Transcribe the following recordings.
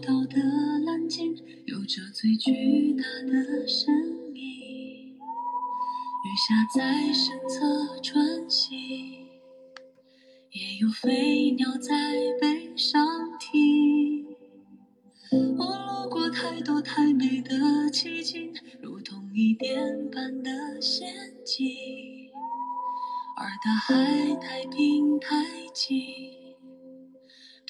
岛的蓝鲸，有着最巨大的身影。鱼虾在身侧穿行，也有飞鸟在背上停。我路过太多太美的奇景，如同伊甸般的仙境，而大海太平太静，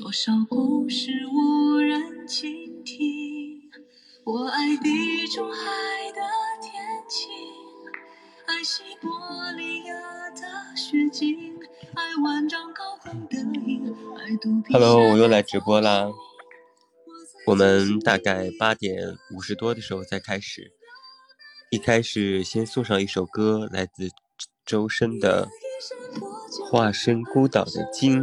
多少故事无人倾听。我爱地中海的天晴，爱西伯利亚的雪景，爱万丈高空的鹰，爱肚皮 Hello，下我又来的直播啦。我们大概八点五十多的时候再开始。一开始先送上一首歌，来自周深的《化身孤岛的鲸》，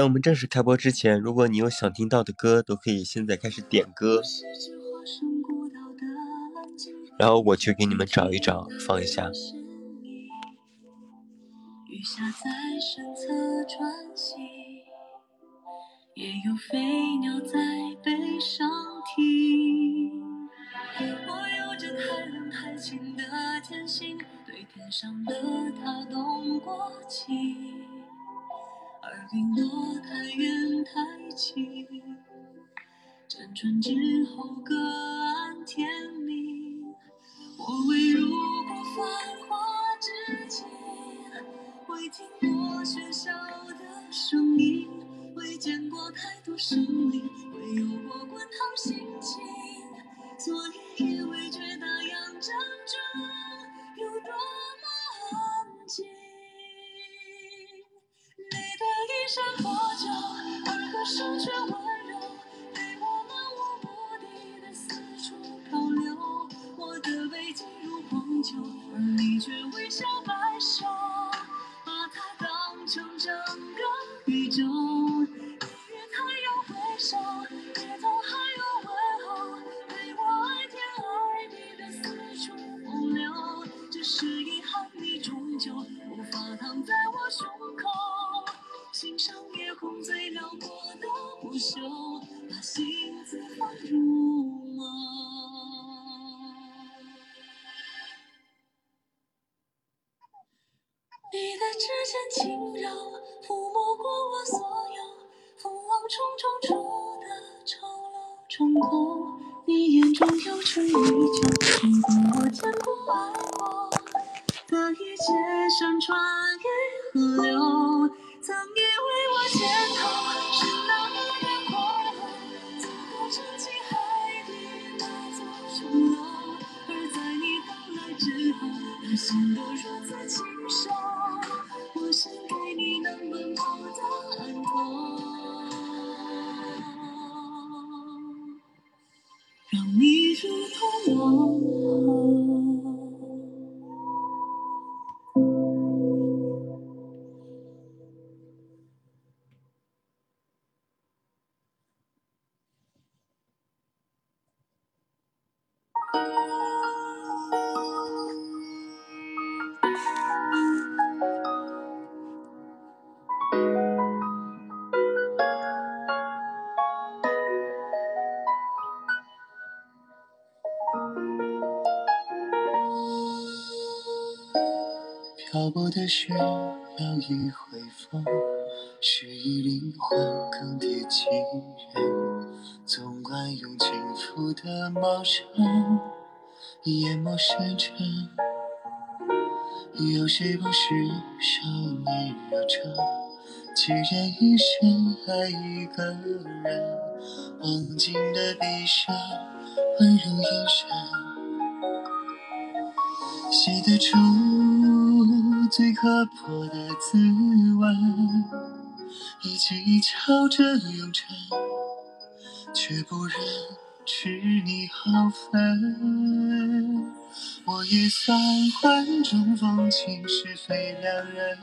在我们正式开播之前，如果你有想听到的歌，都可以现在开始点歌，然后我去给你们找一找，放一下。雨下在身侧穿行，也有飞鸟在背上停。我有着太冷太清的天性，对天上的它动过情，而云朵太远太轻。辗转之后各安天命，我未入过繁华之境，未听过喧嚣的声音，未见过太多生漂泊的雪要一回风，是以灵魂更迭几人。总惯用轻浮的茂盛，淹没深沉。有谁不是少年热忱？孑然一身爱一个人，忘尽的闭上温柔眼神。写得出最刻薄的字文，一起敲着永沉，却不忍斥你毫分。我也算万种风情，是非良人，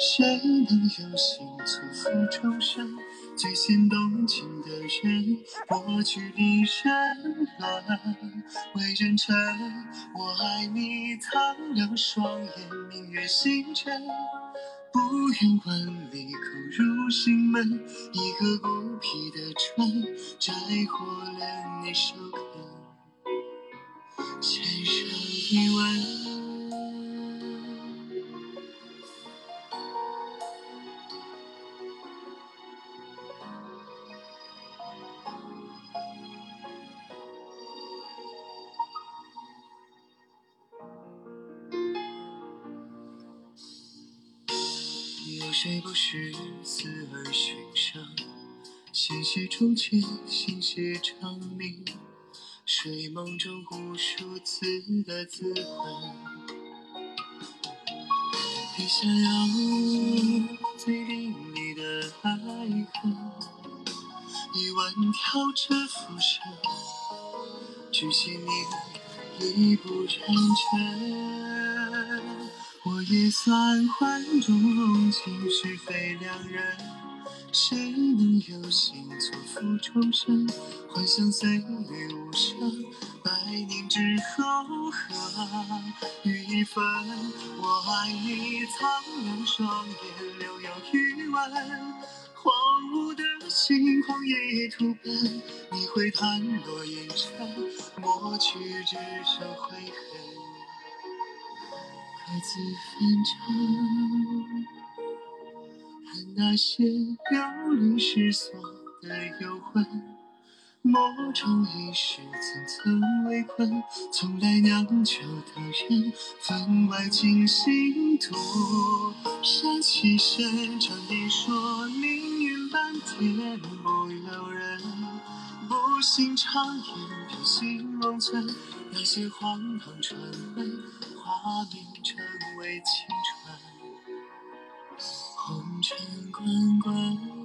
谁能有心错付终身？最先动情的人，我去离人伦，为人臣。我爱你，苍凉双眼，明月星辰。不远万里口入心门，一个孤僻的春，摘获了你首肯，先生一吻。是死而寻生？心系中间，心系长鸣，睡梦中无数次的自刎。笔下有最淋漓的爱恨，一万条着浮生，只惜你已不认真。也算换种风情，是非两人，谁能有幸错付终生？幻想岁月无声，百年之后何与一分？我爱你，苍凉双眼，留有余温。荒芜的心，荒野土奔，你会弹落烟尘，抹去只剩悔恨。各自分成，恨那些流离失所的幽魂，梦中一世层层围困，从来酿酒的人，分外惊心图。山起身，长夜说命运半点不由人，不信常言，人心望存，那些荒唐传闻。化名成为青春，红尘滚滚。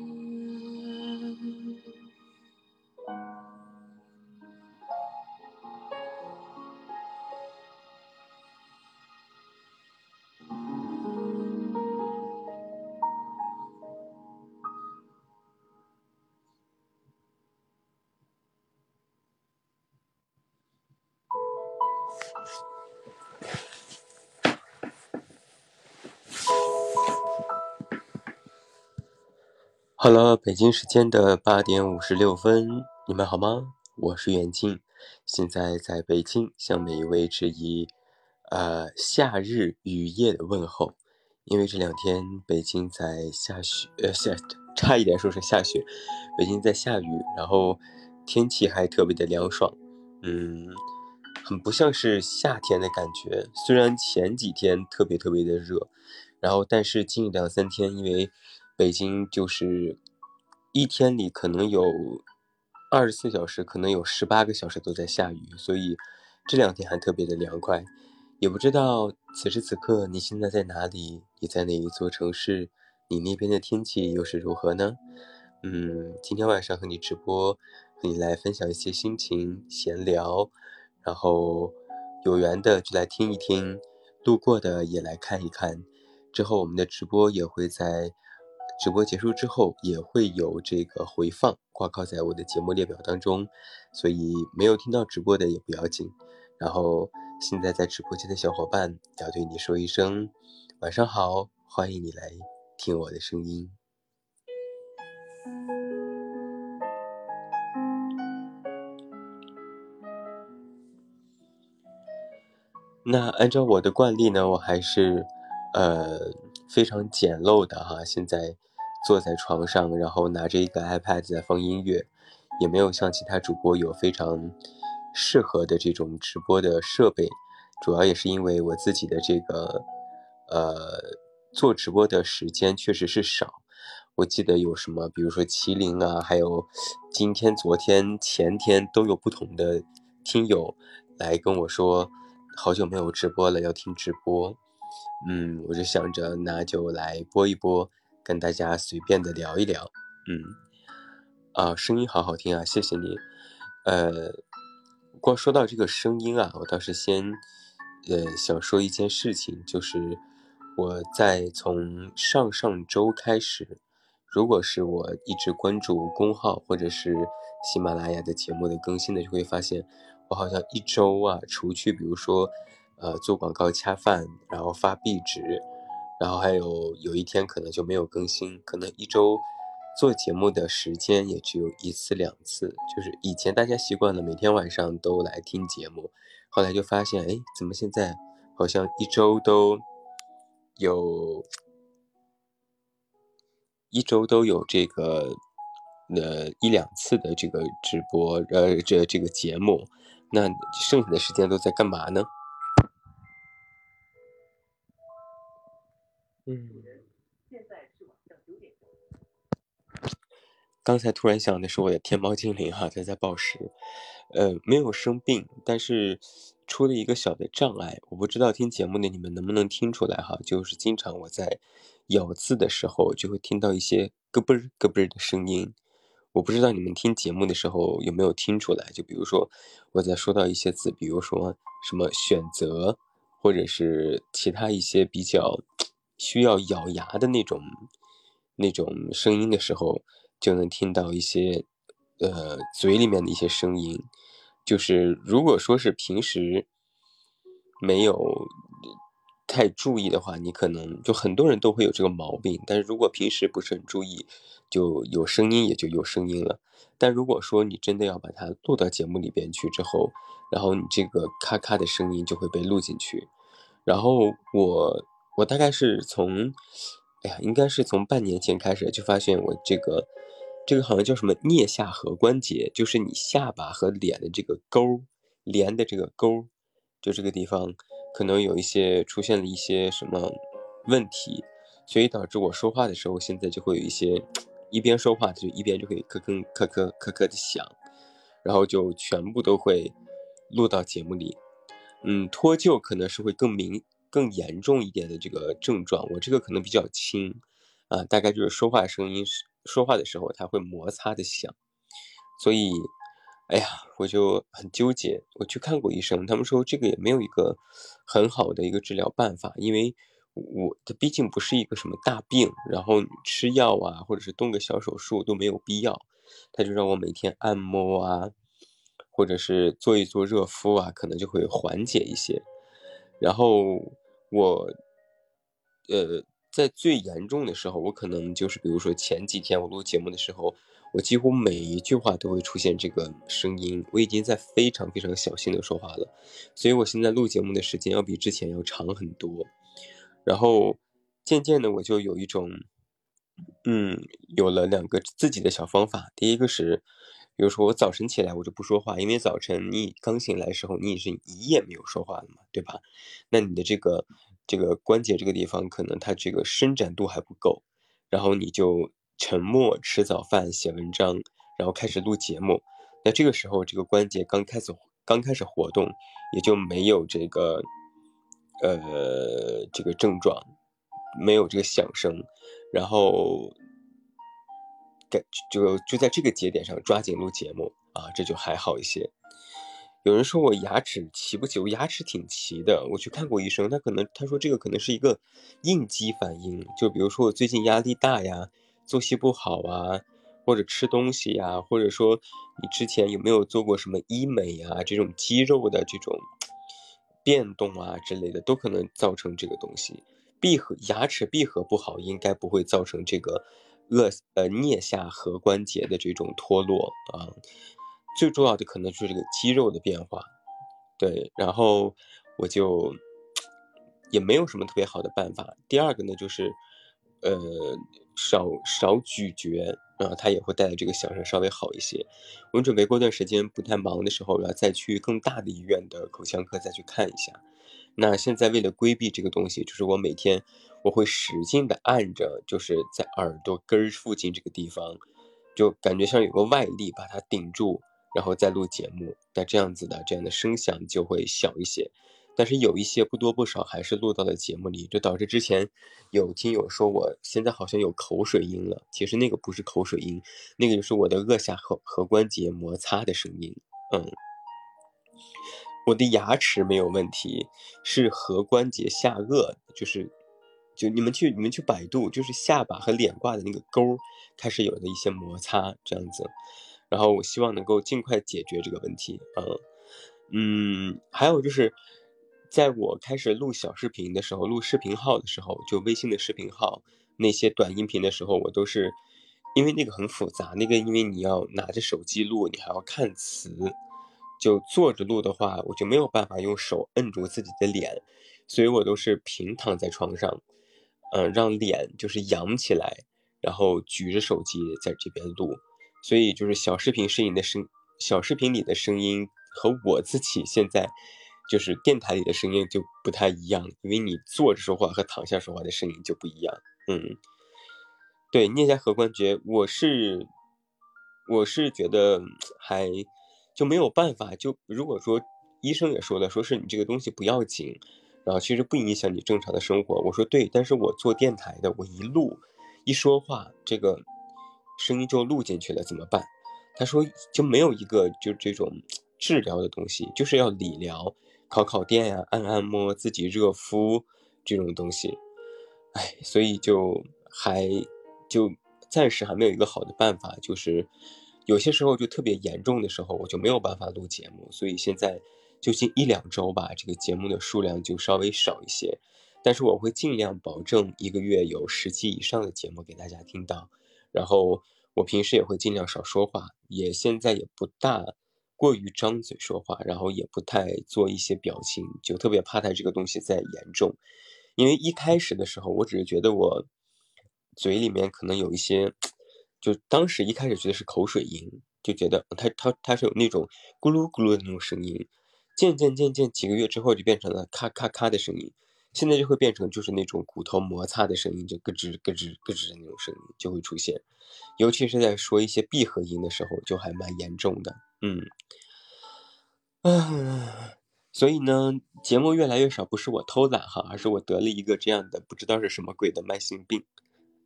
好了，北京时间的八点五十六分，你们好吗？我是袁静，现在在北京向每一位致以呃夏日雨夜的问候。因为这两天北京在下雪，呃下差一点说是下雪，北京在下雨，然后天气还特别的凉爽，嗯，很不像是夏天的感觉。虽然前几天特别特别的热，然后但是近两三天因为。北京就是一天里可能有二十四小时，可能有十八个小时都在下雨，所以这两天还特别的凉快。也不知道此时此刻你现在在哪里？你在哪一座城市？你那边的天气又是如何呢？嗯，今天晚上和你直播，和你来分享一些心情闲聊，然后有缘的就来听一听，路过的也来看一看。之后我们的直播也会在。直播结束之后也会有这个回放挂靠在我的节目列表当中，所以没有听到直播的也不要紧。然后现在在直播间的小伙伴要对你说一声晚上好，欢迎你来听我的声音。那按照我的惯例呢，我还是呃非常简陋的哈，现在。坐在床上，然后拿着一个 iPad 在放音乐，也没有像其他主播有非常适合的这种直播的设备。主要也是因为我自己的这个呃做直播的时间确实是少。我记得有什么，比如说麒麟啊，还有今天、昨天、前天都有不同的听友来跟我说，好久没有直播了，要听直播。嗯，我就想着那就来播一播，跟大家随便的聊一聊。嗯，啊，声音好好听啊，谢谢你。呃，光说到这个声音啊，我倒是先呃想说一件事情，就是我在从上上周开始。如果是我一直关注公号或者是喜马拉雅的节目的更新的，就会发现我好像一周啊，除去比如说，呃，做广告恰饭，然后发壁纸，然后还有有一天可能就没有更新，可能一周做节目的时间也只有一次两次。就是以前大家习惯了每天晚上都来听节目，后来就发现，哎，怎么现在好像一周都有。一周都有这个，呃一两次的这个直播，呃这这个节目，那剩下的时间都在干嘛呢？嗯，刚才突然想的是我的天猫精灵哈，它在报时，呃没有生病，但是出了一个小的障碍，我不知道听节目的你们能不能听出来哈，就是经常我在。咬字的时候就会听到一些咯嘣儿咯嘣儿的声音，我不知道你们听节目的时候有没有听出来。就比如说我在说到一些字，比如说什么选择，或者是其他一些比较需要咬牙的那种那种声音的时候，就能听到一些呃嘴里面的一些声音。就是如果说是平时没有。太注意的话，你可能就很多人都会有这个毛病。但是如果平时不是很注意，就有声音也就有声音了。但如果说你真的要把它录到节目里边去之后，然后你这个咔咔的声音就会被录进去。然后我我大概是从，哎呀，应该是从半年前开始就发现我这个这个好像叫什么颞下颌关节，就是你下巴和脸的这个沟连的这个沟，就这个地方。可能有一些出现了一些什么问题，所以导致我说话的时候，现在就会有一些一边说话就一边就会咳咳咳咳咳咳的响，然后就全部都会录到节目里。嗯，脱臼可能是会更明更严重一点的这个症状，我这个可能比较轻啊，大概就是说话声音说话的时候它会摩擦的响，所以。哎呀，我就很纠结。我去看过医生，他们说这个也没有一个很好的一个治疗办法，因为我它毕竟不是一个什么大病，然后吃药啊，或者是动个小手术都没有必要。他就让我每天按摩啊，或者是做一做热敷啊，可能就会缓解一些。然后我，呃，在最严重的时候，我可能就是比如说前几天我录节目的时候。我几乎每一句话都会出现这个声音，我已经在非常非常小心的说话了，所以我现在录节目的时间要比之前要长很多。然后渐渐的我就有一种，嗯，有了两个自己的小方法。第一个是，比如说我早晨起来我就不说话，因为早晨你刚醒来的时候你已经一夜没有说话了嘛，对吧？那你的这个这个关节这个地方可能它这个伸展度还不够，然后你就。沉默，吃早饭，写文章，然后开始录节目。那这个时候，这个关节刚开始刚开始活动，也就没有这个，呃，这个症状，没有这个响声。然后，就就在这个节点上抓紧录节目啊，这就还好一些。有人说我牙齿齐不齐？我牙齿挺齐的。我去看过医生，他可能他说这个可能是一个应激反应，就比如说我最近压力大呀。作息不好啊，或者吃东西呀，或者说你之前有没有做过什么医美啊？这种肌肉的这种变动啊之类的，都可能造成这个东西。闭合牙齿闭合不好，应该不会造成这个颚呃颞下颌关节的这种脱落啊。最重要的可能就是这个肌肉的变化。对，然后我就也没有什么特别好的办法。第二个呢，就是呃。少少咀嚼，然后它也会带来这个响声稍微好一些。我准备过段时间不太忙的时候，要再去更大的医院的口腔科再去看一下。那现在为了规避这个东西，就是我每天我会使劲的按着，就是在耳朵根儿附近这个地方，就感觉像有个外力把它顶住，然后再录节目。那这样子的这样的声响就会小一些。但是有一些不多不少还是录到了节目里，就导致之前有听友说我现在好像有口水音了，其实那个不是口水音，那个就是我的颚下颌颌关节摩擦的声音。嗯，我的牙齿没有问题，是颌关节下颚，就是就你们去你们去百度，就是下巴和脸挂的那个沟开始有了一些摩擦这样子，然后我希望能够尽快解决这个问题。嗯嗯，还有就是。在我开始录小视频的时候，录视频号的时候，就微信的视频号那些短音频的时候，我都是因为那个很复杂，那个因为你要拿着手机录，你还要看词，就坐着录的话，我就没有办法用手摁住自己的脸，所以我都是平躺在床上，嗯，让脸就是扬起来，然后举着手机在这边录，所以就是小视频声音的声，小视频里的声音和我自己现在。就是电台里的声音就不太一样，因为你坐着说话和躺下说话的声音就不一样。嗯，对，颞下颌关节，我是我是觉得还就没有办法。就如果说医生也说了，说是你这个东西不要紧，然后其实不影响你正常的生活。我说对，但是我做电台的，我一录一说话，这个声音就录进去了，怎么办？他说就没有一个就这种治疗的东西，就是要理疗。烤烤电呀，按按摩，自己热敷这种东西，哎，所以就还就暂时还没有一个好的办法。就是有些时候就特别严重的时候，我就没有办法录节目。所以现在就近一两周吧，这个节目的数量就稍微少一些。但是我会尽量保证一个月有十期以上的节目给大家听到。然后我平时也会尽量少说话，也现在也不大。过于张嘴说话，然后也不太做一些表情，就特别怕它这个东西再严重。因为一开始的时候，我只是觉得我嘴里面可能有一些，就当时一开始觉得是口水音，就觉得他他他是有那种咕噜咕噜的那种声音。渐渐渐渐几个月之后，就变成了咔咔咔的声音。现在就会变成就是那种骨头摩擦的声音，就咯吱咯吱咯吱的那种声音就会出现。尤其是在说一些闭合音的时候，就还蛮严重的。嗯，啊，所以呢，节目越来越少，不是我偷懒哈，而是我得了一个这样的不知道是什么鬼的慢性病。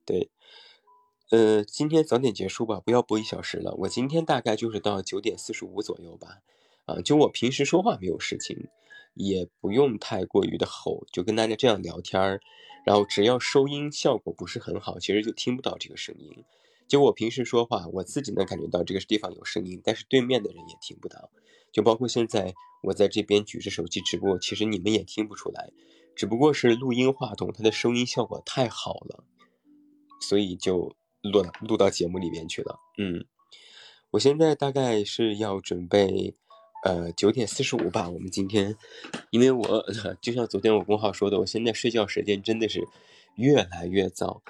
对，呃，今天早点结束吧，不要播一小时了。我今天大概就是到九点四十五左右吧。啊，就我平时说话没有事情，也不用太过于的吼，就跟大家这样聊天儿，然后只要收音效果不是很好，其实就听不到这个声音。就我平时说话，我自己能感觉到这个地方有声音，但是对面的人也听不到。就包括现在我在这边举着手机直播，其实你们也听不出来，只不过是录音话筒它的收音效果太好了，所以就录录到节目里面去了。嗯，我现在大概是要准备，呃，九点四十五吧。我们今天，因为我 就像昨天我公号说的，我现在睡觉时间真的是越来越早，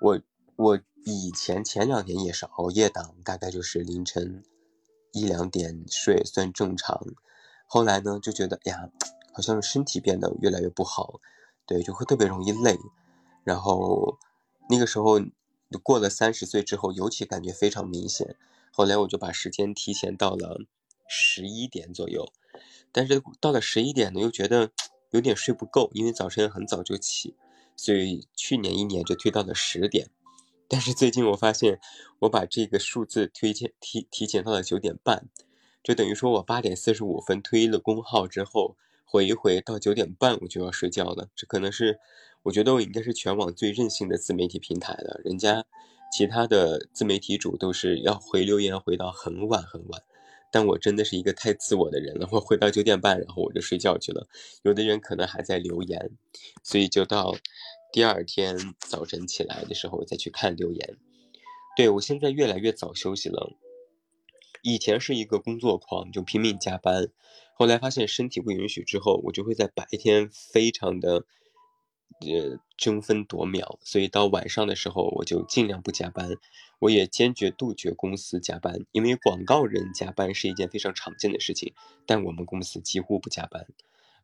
我我。以前前两年也是熬夜党，大概就是凌晨一两点睡算正常。后来呢，就觉得呀，好像身体变得越来越不好，对，就会特别容易累。然后那个时候过了三十岁之后，尤其感觉非常明显。后来我就把时间提前到了十一点左右，但是到了十一点呢，又觉得有点睡不够，因为早晨很早就起，所以去年一年就推到了十点。但是最近我发现，我把这个数字推荐提提前到了九点半，就等于说我八点四十五分推了工号之后，回一回到九点半我就要睡觉了。这可能是我觉得我应该是全网最任性的自媒体平台了。人家其他的自媒体主都是要回留言回到很晚很晚，但我真的是一个太自我的人了。我回到九点半，然后我就睡觉去了。有的人可能还在留言，所以就到。第二天早晨起来的时候我再去看留言，对我现在越来越早休息了。以前是一个工作狂，就拼命加班，后来发现身体不允许之后，我就会在白天非常的呃争分夺秒，所以到晚上的时候我就尽量不加班。我也坚决杜绝公司加班，因为广告人加班是一件非常常见的事情，但我们公司几乎不加班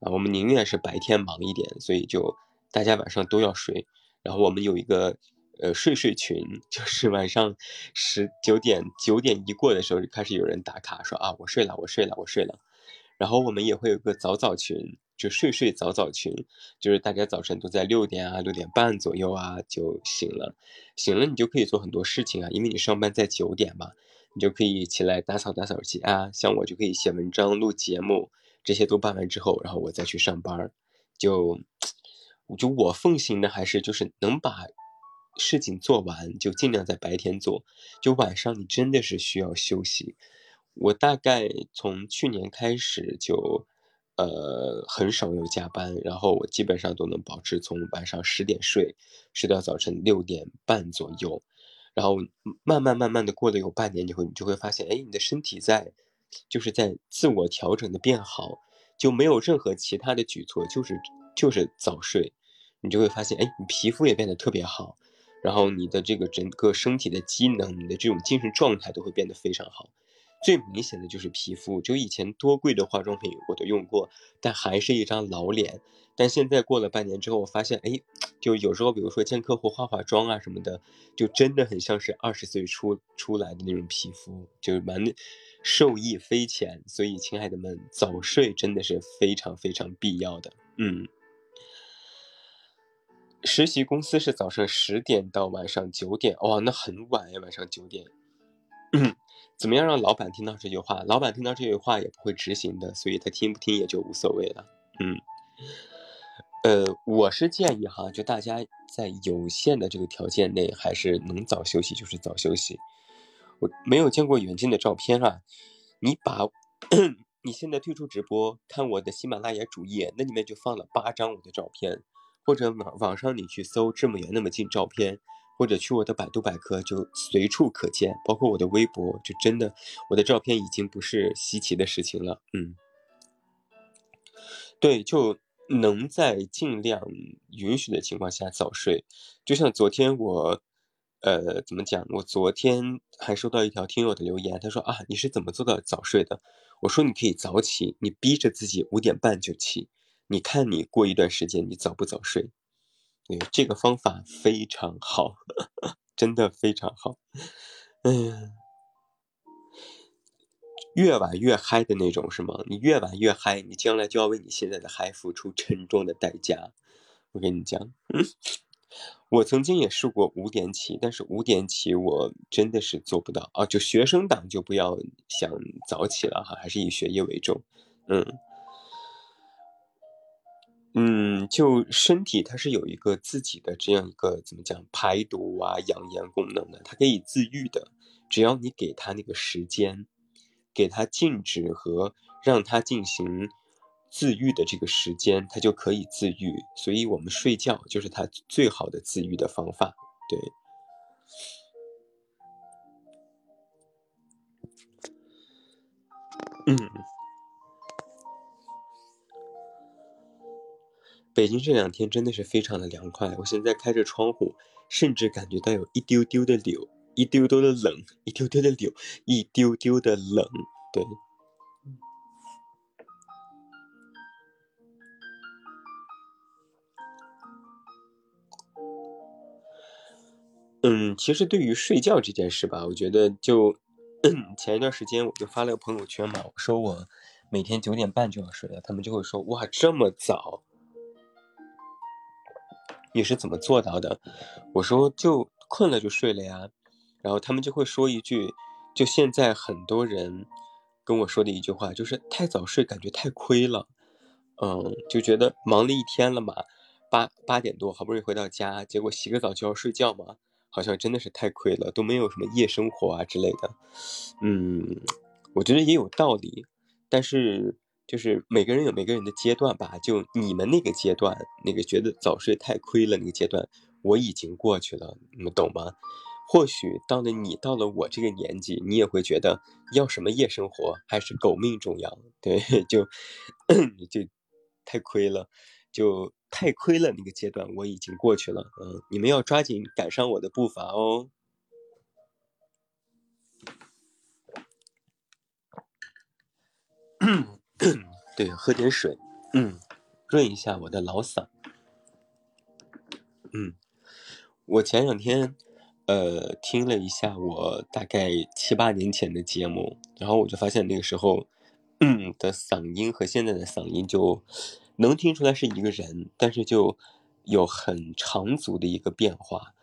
啊，我们宁愿是白天忙一点，所以就。大家晚上都要睡，然后我们有一个呃睡睡群，就是晚上十九点九点一过的时候就开始有人打卡说啊我睡了我睡了我睡了，然后我们也会有个早早群，就睡睡早早群，就是大家早晨都在六点啊、六点半左右啊就醒了，醒了你就可以做很多事情啊，因为你上班在九点嘛，你就可以起来打扫打扫家，像我就可以写文章、录节目，这些都办完之后，然后我再去上班，就就我奉行的还是就是能把事情做完就尽量在白天做，就晚上你真的是需要休息。我大概从去年开始就，呃，很少有加班，然后我基本上都能保持从晚上十点睡，睡到早晨六点半左右，然后慢慢慢慢的过了有半年以后，你就会发现，哎，你的身体在，就是在自我调整的变好，就没有任何其他的举措，就是就是早睡，你就会发现，哎，你皮肤也变得特别好，然后你的这个整个身体的机能，你的这种精神状态都会变得非常好。最明显的就是皮肤，就以前多贵的化妆品我都用过，但还是一张老脸。但现在过了半年之后，我发现，哎，就有时候，比如说见客户化化妆啊什么的，就真的很像是二十岁出出来的那种皮肤，就蛮受益匪浅。所以，亲爱的们，早睡真的是非常非常必要的。嗯，实习公司是早上十点到晚上九点，哇，那很晚呀，晚上九点。怎么样让老板听到这句话？老板听到这句话也不会执行的，所以他听不听也就无所谓了。嗯，呃，我是建议哈，就大家在有限的这个条件内，还是能早休息就是早休息。我没有见过远近的照片啊，你把 你现在退出直播，看我的喜马拉雅主页，那里面就放了八张我的照片，或者网网上你去搜这么远那么近照片。或者去我的百度百科，就随处可见，包括我的微博，就真的我的照片已经不是稀奇的事情了。嗯，对，就能在尽量允许的情况下早睡。就像昨天我，呃，怎么讲？我昨天还收到一条听友的留言，他说啊，你是怎么做到早睡的？我说你可以早起，你逼着自己五点半就起，你看你过一段时间你早不早睡？对这个方法非常好，真的非常好。嗯，越晚越嗨的那种是吗？你越晚越嗨，你将来就要为你现在的嗨付出沉重的代价。我跟你讲，嗯 我曾经也试过五点起，但是五点起我真的是做不到啊！就学生党就不要想早起了哈，还是以学业为重。嗯。嗯，就身体它是有一个自己的这样一个怎么讲排毒啊、养颜功能的，它可以自愈的。只要你给它那个时间，给它静止和让它进行自愈的这个时间，它就可以自愈。所以，我们睡觉就是它最好的自愈的方法。对，嗯。北京这两天真的是非常的凉快，我现在开着窗户，甚至感觉到有一丢丢的柳，一丢丢的冷，一丢丢的柳，一丢丢的冷。对，嗯，其实对于睡觉这件事吧，我觉得就 前一段时间我就发了个朋友圈嘛，我说我每天九点半就要睡了，他们就会说哇这么早。你是怎么做到的？我说就困了就睡了呀，然后他们就会说一句，就现在很多人跟我说的一句话就是太早睡感觉太亏了，嗯，就觉得忙了一天了嘛，八八点多好不容易回到家，结果洗个澡就要睡觉嘛，好像真的是太亏了，都没有什么夜生活啊之类的，嗯，我觉得也有道理，但是。就是每个人有每个人的阶段吧，就你们那个阶段，那个觉得早睡太亏了那个阶段，我已经过去了，你们懂吗？或许到了你到了我这个年纪，你也会觉得要什么夜生活还是狗命重要，对，就就太亏了，就太亏了那个阶段我已经过去了，嗯，你们要抓紧赶上我的步伐哦。对，喝点水，嗯，润一下我的老嗓。嗯，我前两天，呃，听了一下我大概七八年前的节目，然后我就发现那个时候，嗯的嗓音和现在的嗓音就能听出来是一个人，但是就有很长足的一个变化。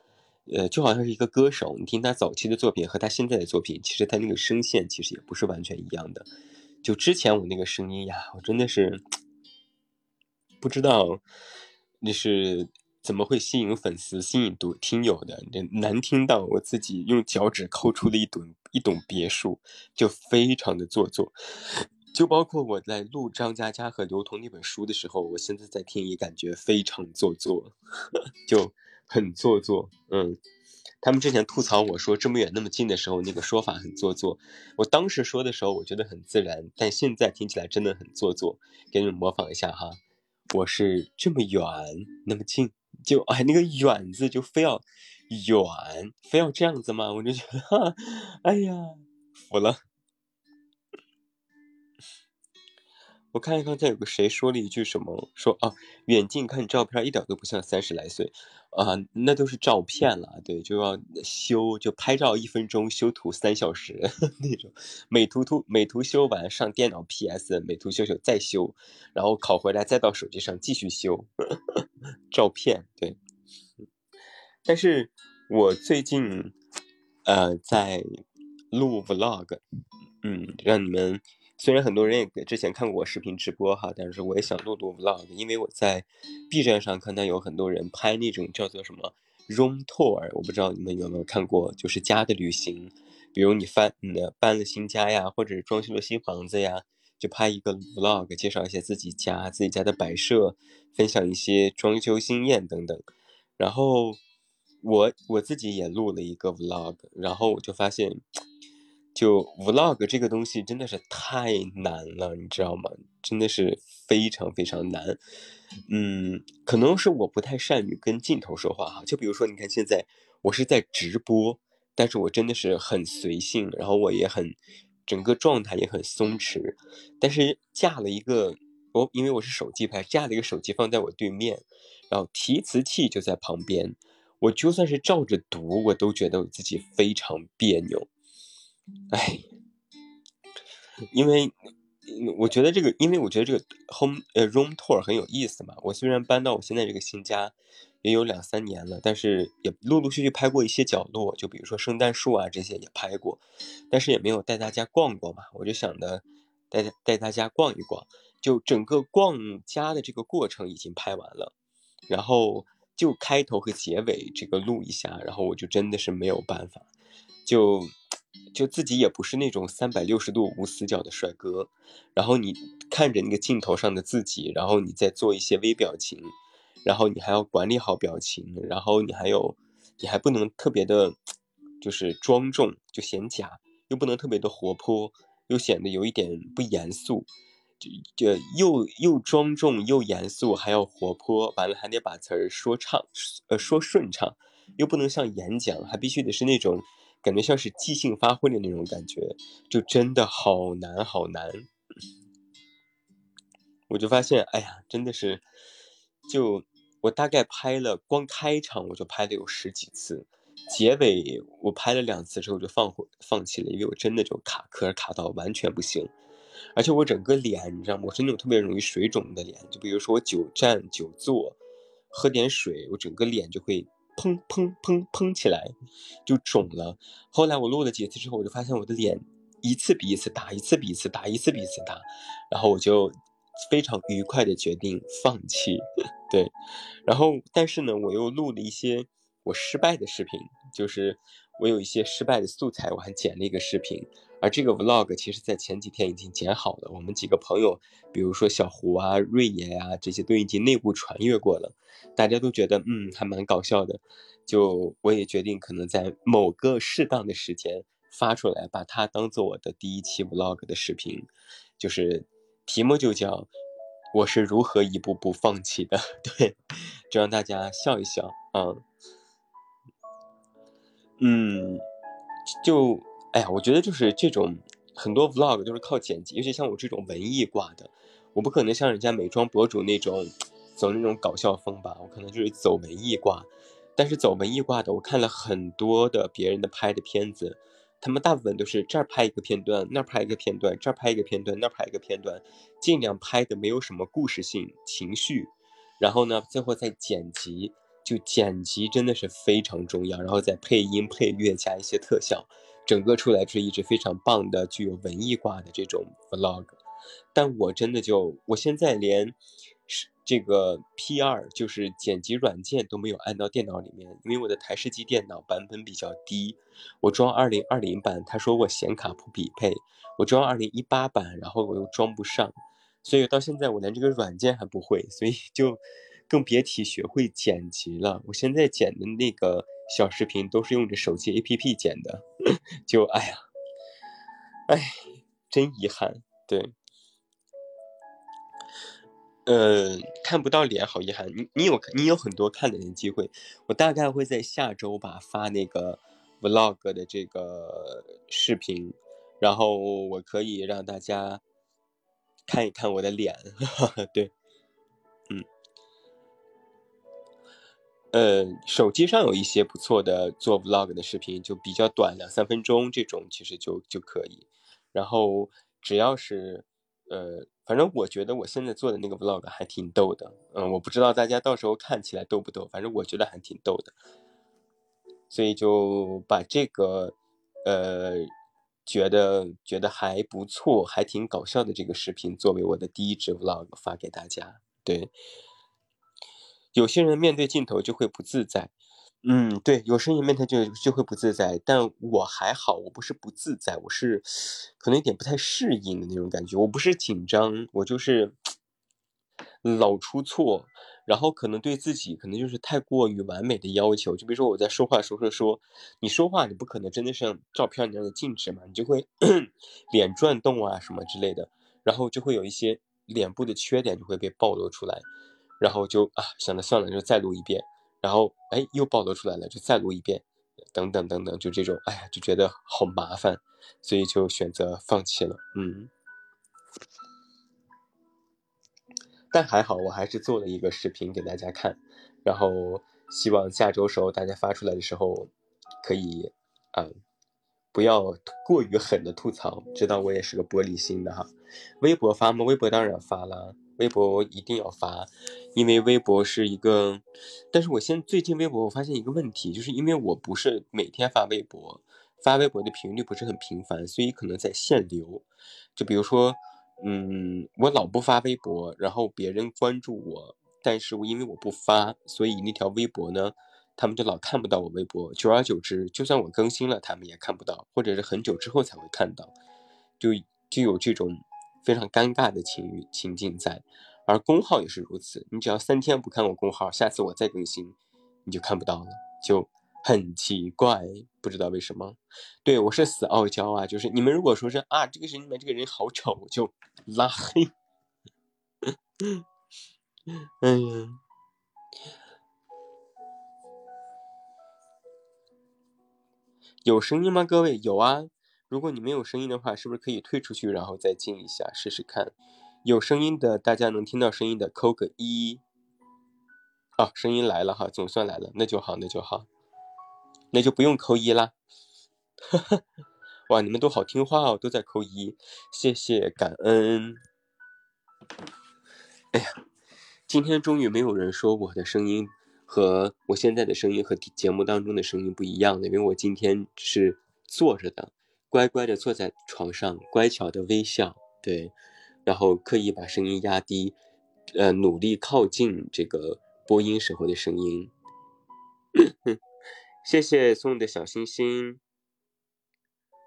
呃，就好像是一个歌手，你听他早期的作品和他现在的作品，其实他那个声线其实也不是完全一样的。就之前我那个声音呀，我真的是不知道那是怎么会吸引粉丝、吸引读听友的，难听到我自己用脚趾抠出了一栋一栋别墅，就非常的做作。就包括我在录张嘉佳和刘同那本书的时候，我现在在听也感觉非常做作，就。很做作，嗯，他们之前吐槽我说这么远那么近的时候，那个说法很做作。我当时说的时候，我觉得很自然，但现在听起来真的很做作。给你们模仿一下哈，我是这么远那么近，就哎那个远字就非要远，非要这样子吗？我就觉得，哎呀，服了。我看一看，再有个谁说了一句什么？说啊，远近看照片一点都不像三十来岁，啊，那都是照片了。对，就要修，就拍照一分钟，修图三小时 那种。美图图美图修完上电脑 PS，美图秀秀再修，然后拷回来再到手机上继续修。照片对，但是我最近呃在录 Vlog，嗯，让你们。虽然很多人也之前看过我视频直播哈，但是我也想录录 vlog，因为我在 B 站上看到有很多人拍那种叫做什么 room tour，我不知道你们有没有看过，就是家的旅行，比如你翻嗯搬了新家呀，或者是装修了新房子呀，就拍一个 vlog，介绍一下自己家、自己家的摆设，分享一些装修经验等等。然后我我自己也录了一个 vlog，然后我就发现。就 vlog 这个东西真的是太难了，你知道吗？真的是非常非常难。嗯，可能是我不太善于跟镜头说话哈。就比如说，你看现在我是在直播，但是我真的是很随性，然后我也很整个状态也很松弛。但是架了一个我，因为我是手机拍，架了一个手机放在我对面，然后提词器就在旁边，我就算是照着读，我都觉得我自己非常别扭。哎，因为我觉得这个，因为我觉得这个 home 呃 room tour 很有意思嘛。我虽然搬到我现在这个新家也有两三年了，但是也陆陆续续拍过一些角落，就比如说圣诞树啊这些也拍过，但是也没有带大家逛过嘛。我就想着带带大家逛一逛，就整个逛家的这个过程已经拍完了，然后就开头和结尾这个录一下，然后我就真的是没有办法，就。就自己也不是那种三百六十度无死角的帅哥，然后你看着那个镜头上的自己，然后你再做一些微表情，然后你还要管理好表情，然后你还有，你还不能特别的，就是庄重就显假，又不能特别的活泼，又显得有一点不严肃，就就又又庄重又严肃，还要活泼，完了还得把词儿说唱，呃说顺畅，又不能像演讲，还必须得是那种。感觉像是即兴发挥的那种感觉，就真的好难好难。我就发现，哎呀，真的是，就我大概拍了，光开场我就拍了有十几次，结尾我拍了两次之后就放放弃了，因为我真的就卡壳卡到完全不行。而且我整个脸，你知道吗？我是那种特别容易水肿的脸，就比如说我久站久坐，喝点水，我整个脸就会。砰砰砰砰起来，就肿了。后来我录了几次之后，我就发现我的脸一次比一次大，一次比一次大，一次比一次大。然后我就非常愉快的决定放弃。对，然后但是呢，我又录了一些我失败的视频，就是我有一些失败的素材，我还剪了一个视频。而这个 vlog 其实在前几天已经剪好了，我们几个朋友，比如说小胡啊、瑞爷啊，这些都已经内部传阅过了，大家都觉得嗯还蛮搞笑的，就我也决定可能在某个适当的时间发出来，把它当做我的第一期 vlog 的视频，就是题目就叫我是如何一步步放弃的，对，就让大家笑一笑啊，嗯，就。哎呀，我觉得就是这种很多 vlog 都是靠剪辑，尤其像我这种文艺挂的，我不可能像人家美妆博主那种走那种搞笑风吧，我可能就是走文艺挂。但是走文艺挂的，我看了很多的别人的拍的片子，他们大部分都是这儿拍一个片段，那儿拍一个片段，这儿拍一个片段，那儿拍一个片段，尽量拍的没有什么故事性、情绪，然后呢，最后再剪辑，就剪辑真的是非常重要，然后再配音、配乐加一些特效，整个出来是一支非常棒的、具有文艺挂的这种 vlog。但我真的就，我现在连是这个 P 二就是剪辑软件都没有安到电脑里面，因为我的台式机电脑版本比较低，我装二零二零版，他说我显卡不匹配，我装二零一八版，然后我又装不上，所以到现在我连这个软件还不会，所以就更别提学会剪辑了。我现在剪的那个小视频都是用着手机 APP 剪的，就哎呀，哎，真遗憾，对。呃，看不到脸，好遗憾。你你有你有很多看脸的机会，我大概会在下周吧发那个 vlog 的这个视频，然后我可以让大家看一看我的脸。对，呃，手机上有一些不错的做 vlog 的视频，就比较短，两三分钟这种其实就就可以。然后只要是呃。反正我觉得我现在做的那个 vlog 还挺逗的，嗯，我不知道大家到时候看起来逗不逗，反正我觉得还挺逗的，所以就把这个，呃，觉得觉得还不错，还挺搞笑的这个视频作为我的第一支 vlog 发给大家。对，有些人面对镜头就会不自在。嗯，对，有声音面他就就会不自在，但我还好，我不是不自在，我是可能有点不太适应的那种感觉。我不是紧张，我就是老出错，然后可能对自己可能就是太过于完美的要求。就比如说我在说话的时候说，你说话你不可能真的像照片那样的静止嘛，你就会 脸转动啊什么之类的，然后就会有一些脸部的缺点就会被暴露出来，然后就啊想着算了，就再录一遍。然后，哎，又暴露出来了，就再录一遍，等等等等，就这种，哎呀，就觉得好麻烦，所以就选择放弃了。嗯，但还好，我还是做了一个视频给大家看，然后希望下周时候大家发出来的时候，可以，啊，不要过于狠的吐槽，知道我也是个玻璃心的哈。微博发吗？微博当然发了。微博一定要发，因为微博是一个，但是我现最近微博我发现一个问题，就是因为我不是每天发微博，发微博的频率不是很频繁，所以可能在限流。就比如说，嗯，我老不发微博，然后别人关注我，但是我因为我不发，所以那条微博呢，他们就老看不到我微博。久而久之，就算我更新了，他们也看不到，或者是很久之后才会看到，就就有这种。非常尴尬的情情境在，而公号也是如此。你只要三天不看我公号，下次我再更新，你就看不到了，就很奇怪，不知道为什么。对我是死傲娇啊，就是你们如果说是啊，这个人你们这个人好丑，就拉黑。哎呀，有声音吗？各位有啊。如果你没有声音的话，是不是可以退出去，然后再进一下试试看？有声音的，大家能听到声音的，扣个一。哦，声音来了哈，总算来了，那就好，那就好，那就不用扣一啦。哈 哈哇，你们都好听话哦，都在扣一，谢谢感恩。哎呀，今天终于没有人说我的声音和我现在的声音和节目当中的声音不一样了，因为我今天是坐着的。乖乖的坐在床上，乖巧的微笑，对，然后刻意把声音压低，呃，努力靠近这个播音时候的声音。谢谢送的小心心。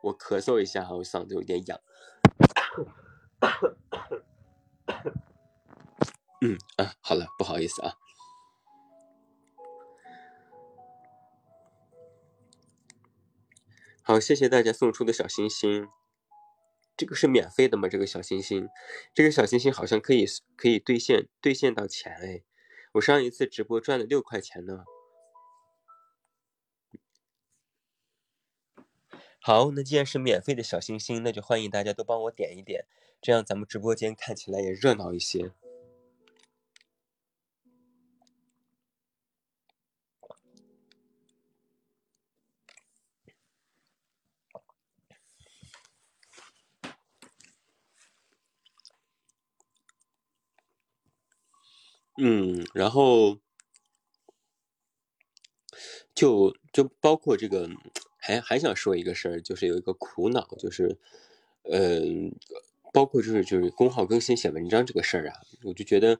我咳嗽一下，我嗓子有点痒。嗯啊，好了，不好意思啊。好，谢谢大家送出的小心心。这个是免费的吗？这个小心心，这个小心心好像可以可以兑现兑现到钱哎！我上一次直播赚了六块钱呢。好，那既然是免费的小心心，那就欢迎大家都帮我点一点，这样咱们直播间看起来也热闹一些。嗯，然后就就包括这个，还还想说一个事儿，就是有一个苦恼，就是，嗯，包括就是就是公号更新写文章这个事儿啊，我就觉得，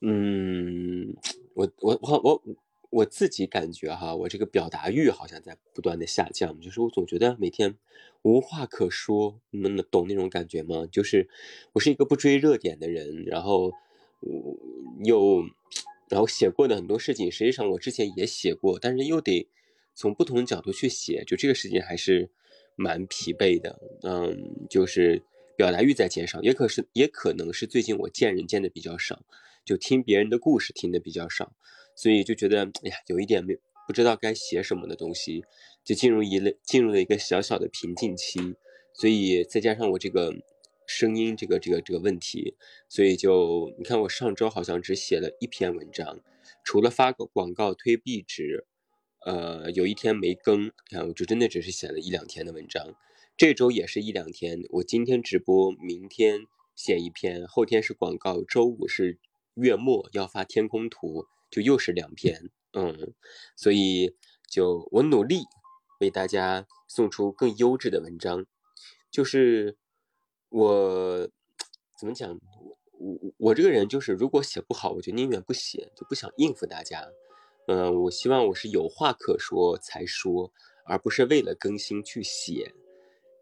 嗯，我我我我我自己感觉哈，我这个表达欲好像在不断的下降，就是我总觉得每天无话可说，你们懂那种感觉吗？就是我是一个不追热点的人，然后。我又，然后写过的很多事情，实际上我之前也写过，但是又得从不同的角度去写，就这个事情还是蛮疲惫的。嗯，就是表达欲在减少，也可是也可能是最近我见人见的比较少，就听别人的故事听的比较少，所以就觉得哎呀，有一点没不知道该写什么的东西，就进入一类进入了一个小小的瓶颈期，所以再加上我这个。声音这个这个这个问题，所以就你看我上周好像只写了一篇文章，除了发个广告推壁纸，呃，有一天没更，看我就真的只是写了一两天的文章。这周也是一两天，我今天直播，明天写一篇，后天是广告，周五是月末要发天空图，就又是两篇，嗯，所以就我努力为大家送出更优质的文章，就是。我怎么讲？我我我这个人就是，如果写不好，我就宁愿不写，就不想应付大家。嗯，我希望我是有话可说才说，而不是为了更新去写。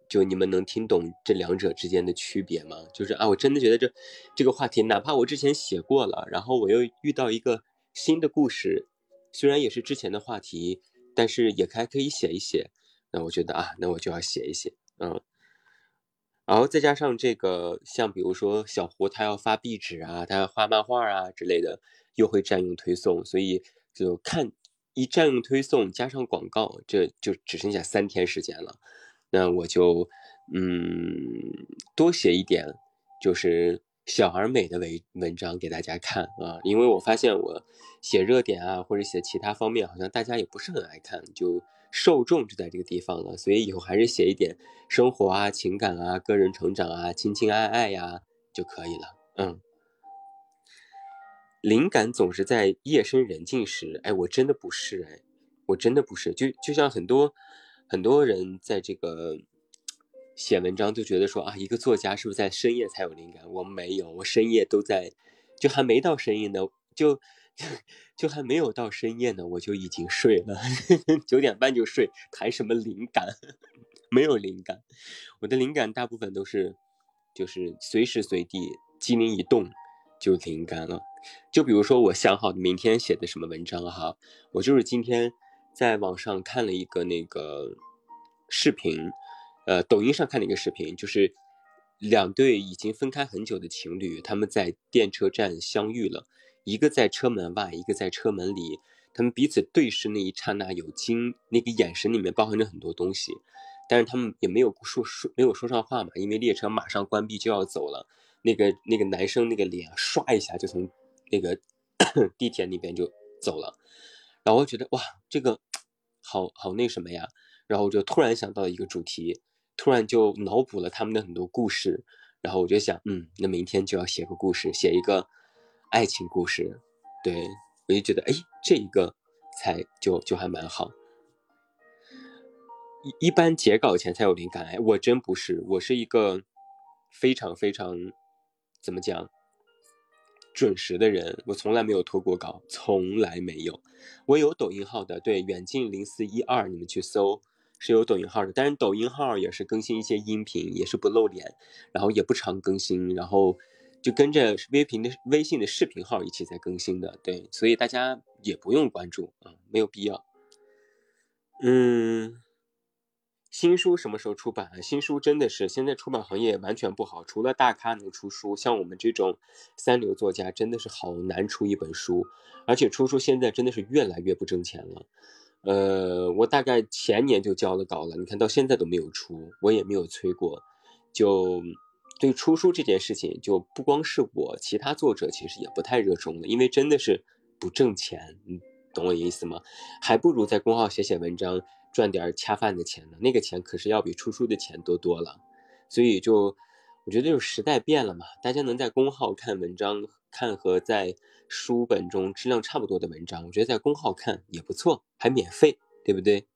就你们能听懂这两者之间的区别吗？就是啊，我真的觉得这这个话题，哪怕我之前写过了，然后我又遇到一个新的故事，虽然也是之前的话题，但是也还可以写一写。那我觉得啊，那我就要写一写，嗯。然后再加上这个，像比如说小胡他要发壁纸啊，他要画漫画啊之类的，又会占用推送，所以就看一占用推送加上广告，这就只剩下三天时间了。那我就嗯多写一点，就是小而美的文文章给大家看啊，因为我发现我写热点啊或者写其他方面，好像大家也不是很爱看，就。受众就在这个地方了，所以以后还是写一点生活啊、情感啊、个人成长啊、亲亲爱爱呀就可以了。嗯，灵感总是在夜深人静时，哎，我真的不是，哎，我真的不是，就就像很多很多人在这个写文章都觉得说啊，一个作家是不是在深夜才有灵感？我没有，我深夜都在，就还没到深夜呢，就。就还没有到深夜呢，我就已经睡了，九点半就睡，谈什么灵感？没有灵感，我的灵感大部分都是，就是随时随地机灵一动就灵感了。就比如说我想好明天写的什么文章哈，我就是今天在网上看了一个那个视频，呃，抖音上看了一个视频，就是两对已经分开很久的情侣，他们在电车站相遇了。一个在车门外，一个在车门里，他们彼此对视那一刹那，有惊，那个眼神里面包含着很多东西，但是他们也没有说说没有说上话嘛，因为列车马上关闭就要走了。那个那个男生那个脸唰一下就从那个 地铁那边就走了，然后我觉得哇，这个 好好那什么呀，然后我就突然想到一个主题，突然就脑补了他们的很多故事，然后我就想，嗯，那明天就要写个故事，写一个。爱情故事，对我就觉得，哎，这一个才就就还蛮好。一一般截稿前才有灵感，哎，我真不是，我是一个非常非常怎么讲准时的人，我从来没有拖过稿，从来没有。我有抖音号的，对，远近零四一二，你们去搜是有抖音号的，但是抖音号也是更新一些音频，也是不露脸，然后也不常更新，然后。就跟着微屏的微信的视频号一起在更新的，对，所以大家也不用关注啊，没有必要。嗯，新书什么时候出版啊？新书真的是现在出版行业完全不好，除了大咖能出书，像我们这种三流作家真的是好难出一本书，而且出书现在真的是越来越不挣钱了。呃，我大概前年就交了稿了，你看到现在都没有出，我也没有催过，就。对出书这件事情，就不光是我，其他作者其实也不太热衷了，因为真的是不挣钱，你懂我意思吗？还不如在公号写写文章，赚点恰饭的钱呢。那个钱可是要比出书的钱多多了。所以就我觉得就是时代变了嘛，大家能在公号看文章，看和在书本中质量差不多的文章，我觉得在公号看也不错，还免费，对不对？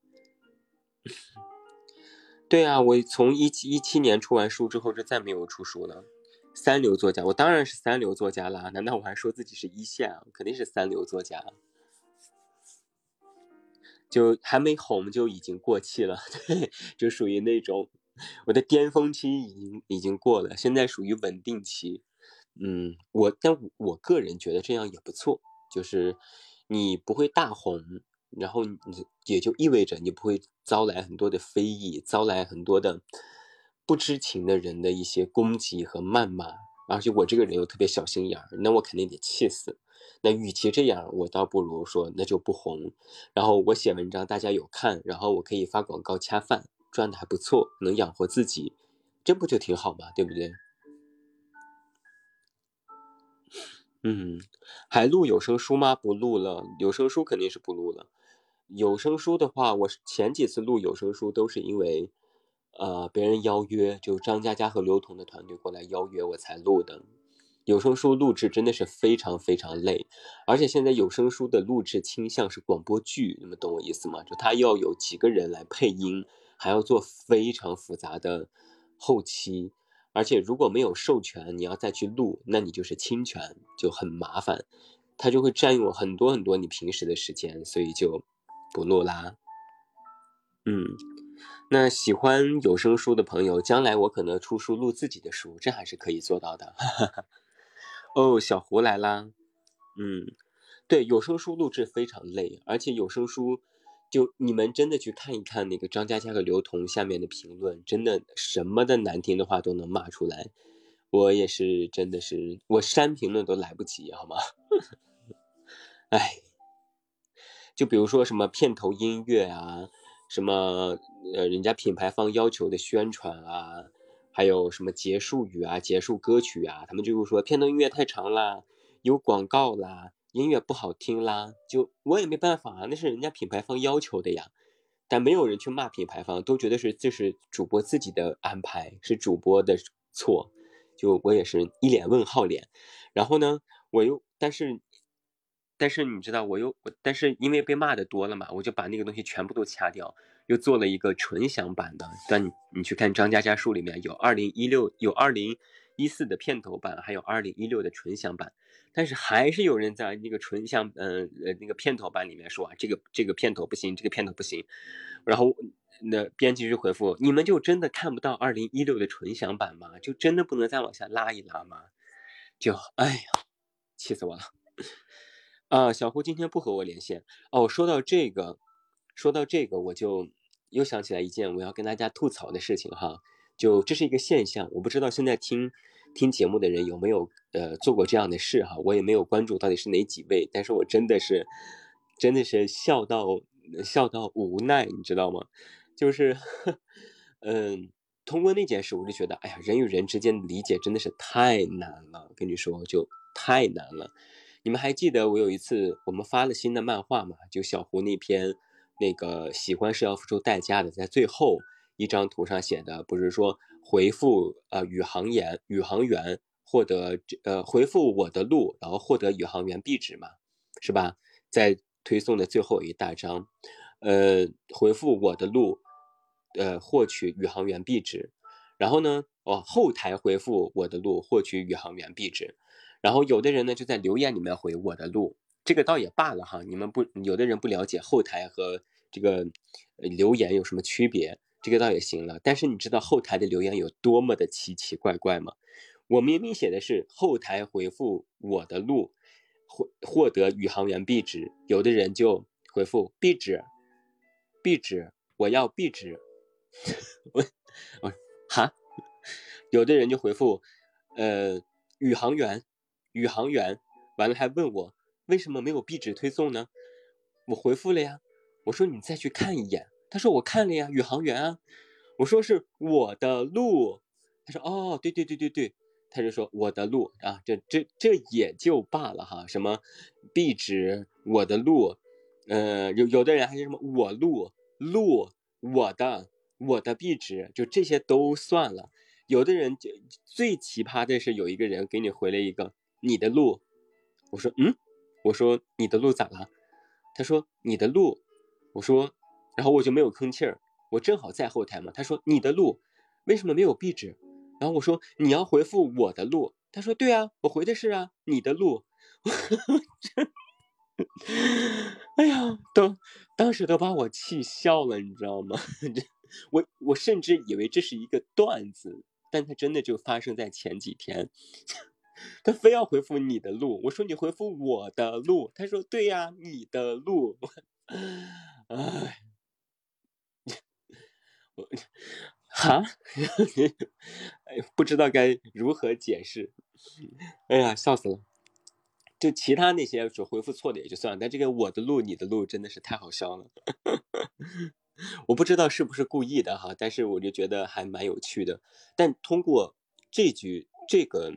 对啊，我从一七一七年出完书之后，就再没有出书了。三流作家，我当然是三流作家啦，难道我还说自己是一线啊？肯定是三流作家。就还没红就已经过气了，对，就属于那种我的巅峰期已经已经过了，现在属于稳定期。嗯，我但我个人觉得这样也不错，就是你不会大红，然后你也就意味着你不会招来很多的非议，招来很多的不知情的人的一些攻击和谩骂。而且我这个人又特别小心眼儿，那我肯定得气死。那与其这样，我倒不如说那就不红。然后我写文章，大家有看，然后我可以发广告恰饭，赚的还不错，能养活自己，这不就挺好吗？对不对？嗯，还录有声书吗？不录了，有声书肯定是不录了。有声书的话，我前几次录有声书都是因为，呃，别人邀约，就张嘉佳和刘同的团队过来邀约我才录的。有声书录制真的是非常非常累，而且现在有声书的录制倾向是广播剧，你们懂我意思吗？就他要有几个人来配音，还要做非常复杂的后期。而且如果没有授权，你要再去录，那你就是侵权，就很麻烦，它就会占用很多很多你平时的时间，所以就不录啦。嗯，那喜欢有声书的朋友，将来我可能出书录自己的书，这还是可以做到的。哦，小胡来啦。嗯，对，有声书录制非常累，而且有声书。就你们真的去看一看那个张嘉佳和刘同下面的评论，真的什么的难听的话都能骂出来。我也是，真的是我删评论都来不及，好吗？哎，就比如说什么片头音乐啊，什么呃人家品牌方要求的宣传啊，还有什么结束语啊、结束歌曲啊，他们就会说片头音乐太长啦，有广告啦。音乐不好听啦，就我也没办法啊，那是人家品牌方要求的呀。但没有人去骂品牌方，都觉得是这是主播自己的安排，是主播的错。就我也是一脸问号脸。然后呢，我又但是但是你知道我又我但是因为被骂的多了嘛，我就把那个东西全部都掐掉，又做了一个纯享版的。但你你去看张嘉佳书里面有二零一六有二零一四的片头版，还有二零一六的纯享版。但是还是有人在那个纯享，嗯呃那个片头版里面说啊，这个这个片头不行，这个片头不行。然后那编辑就回复，你们就真的看不到二零一六的纯享版吗？就真的不能再往下拉一拉吗？就哎呀，气死我了！啊，小胡今天不和我连线哦。说到这个，说到这个，我就又想起来一件我要跟大家吐槽的事情哈。就这是一个现象，我不知道现在听。听节目的人有没有呃做过这样的事哈？我也没有关注到底是哪几位，但是我真的是真的是笑到笑到无奈，你知道吗？就是嗯，通过那件事，我就觉得，哎呀，人与人之间的理解真的是太难了。跟你说，就太难了。你们还记得我有一次我们发了新的漫画吗？就小胡那篇那个喜欢是要付出代价的，在最后一张图上写的，不是说。回复呃宇航员宇航员获得这呃回复我的路，然后获得宇航员壁纸嘛，是吧？在推送的最后一大张，呃回复我的路，呃获取宇航员壁纸，然后呢哦后台回复我的路获取宇航员壁纸，然后有的人呢就在留言里面回我的路，这个倒也罢了哈，你们不有的人不了解后台和这个留言有什么区别。这个倒也行了，但是你知道后台的留言有多么的奇奇怪怪吗？我明明写的是后台回复我的路，获获得宇航员壁纸，有的人就回复壁纸，壁纸，我要壁纸，我我哈，有的人就回复，呃，宇航员，宇航员，完了还问我为什么没有壁纸推送呢？我回复了呀，我说你再去看一眼。他说我看了呀，宇航员啊，我说是我的路，他说哦，对对对对对，他就说我的路啊，这这这也就罢了哈，什么壁纸我的路，呃，有有的人还是什么我路路我的我的壁纸，就这些都算了，有的人就最奇葩的是有一个人给你回了一个你的路，我说嗯，我说你的路咋了？他说你的路，我说，然后我就没有吭气儿，我正好在后台嘛。他说你的路为什么没有壁纸？然后我说你要回复我的路。他说对啊，我回的是啊你的路。哎呀，都当时都把我气笑了，你知道吗？我我甚至以为这是一个段子，但它真的就发生在前几天。他非要回复你的路，我说你回复我的路，他说对呀，你的路。哎，我哈，哎，不知道该如何解释。哎呀，笑死了。就其他那些就回复错的也就算了，但这个我的路你的路真的是太好笑了。我不知道是不是故意的哈，但是我就觉得还蛮有趣的。但通过这句这个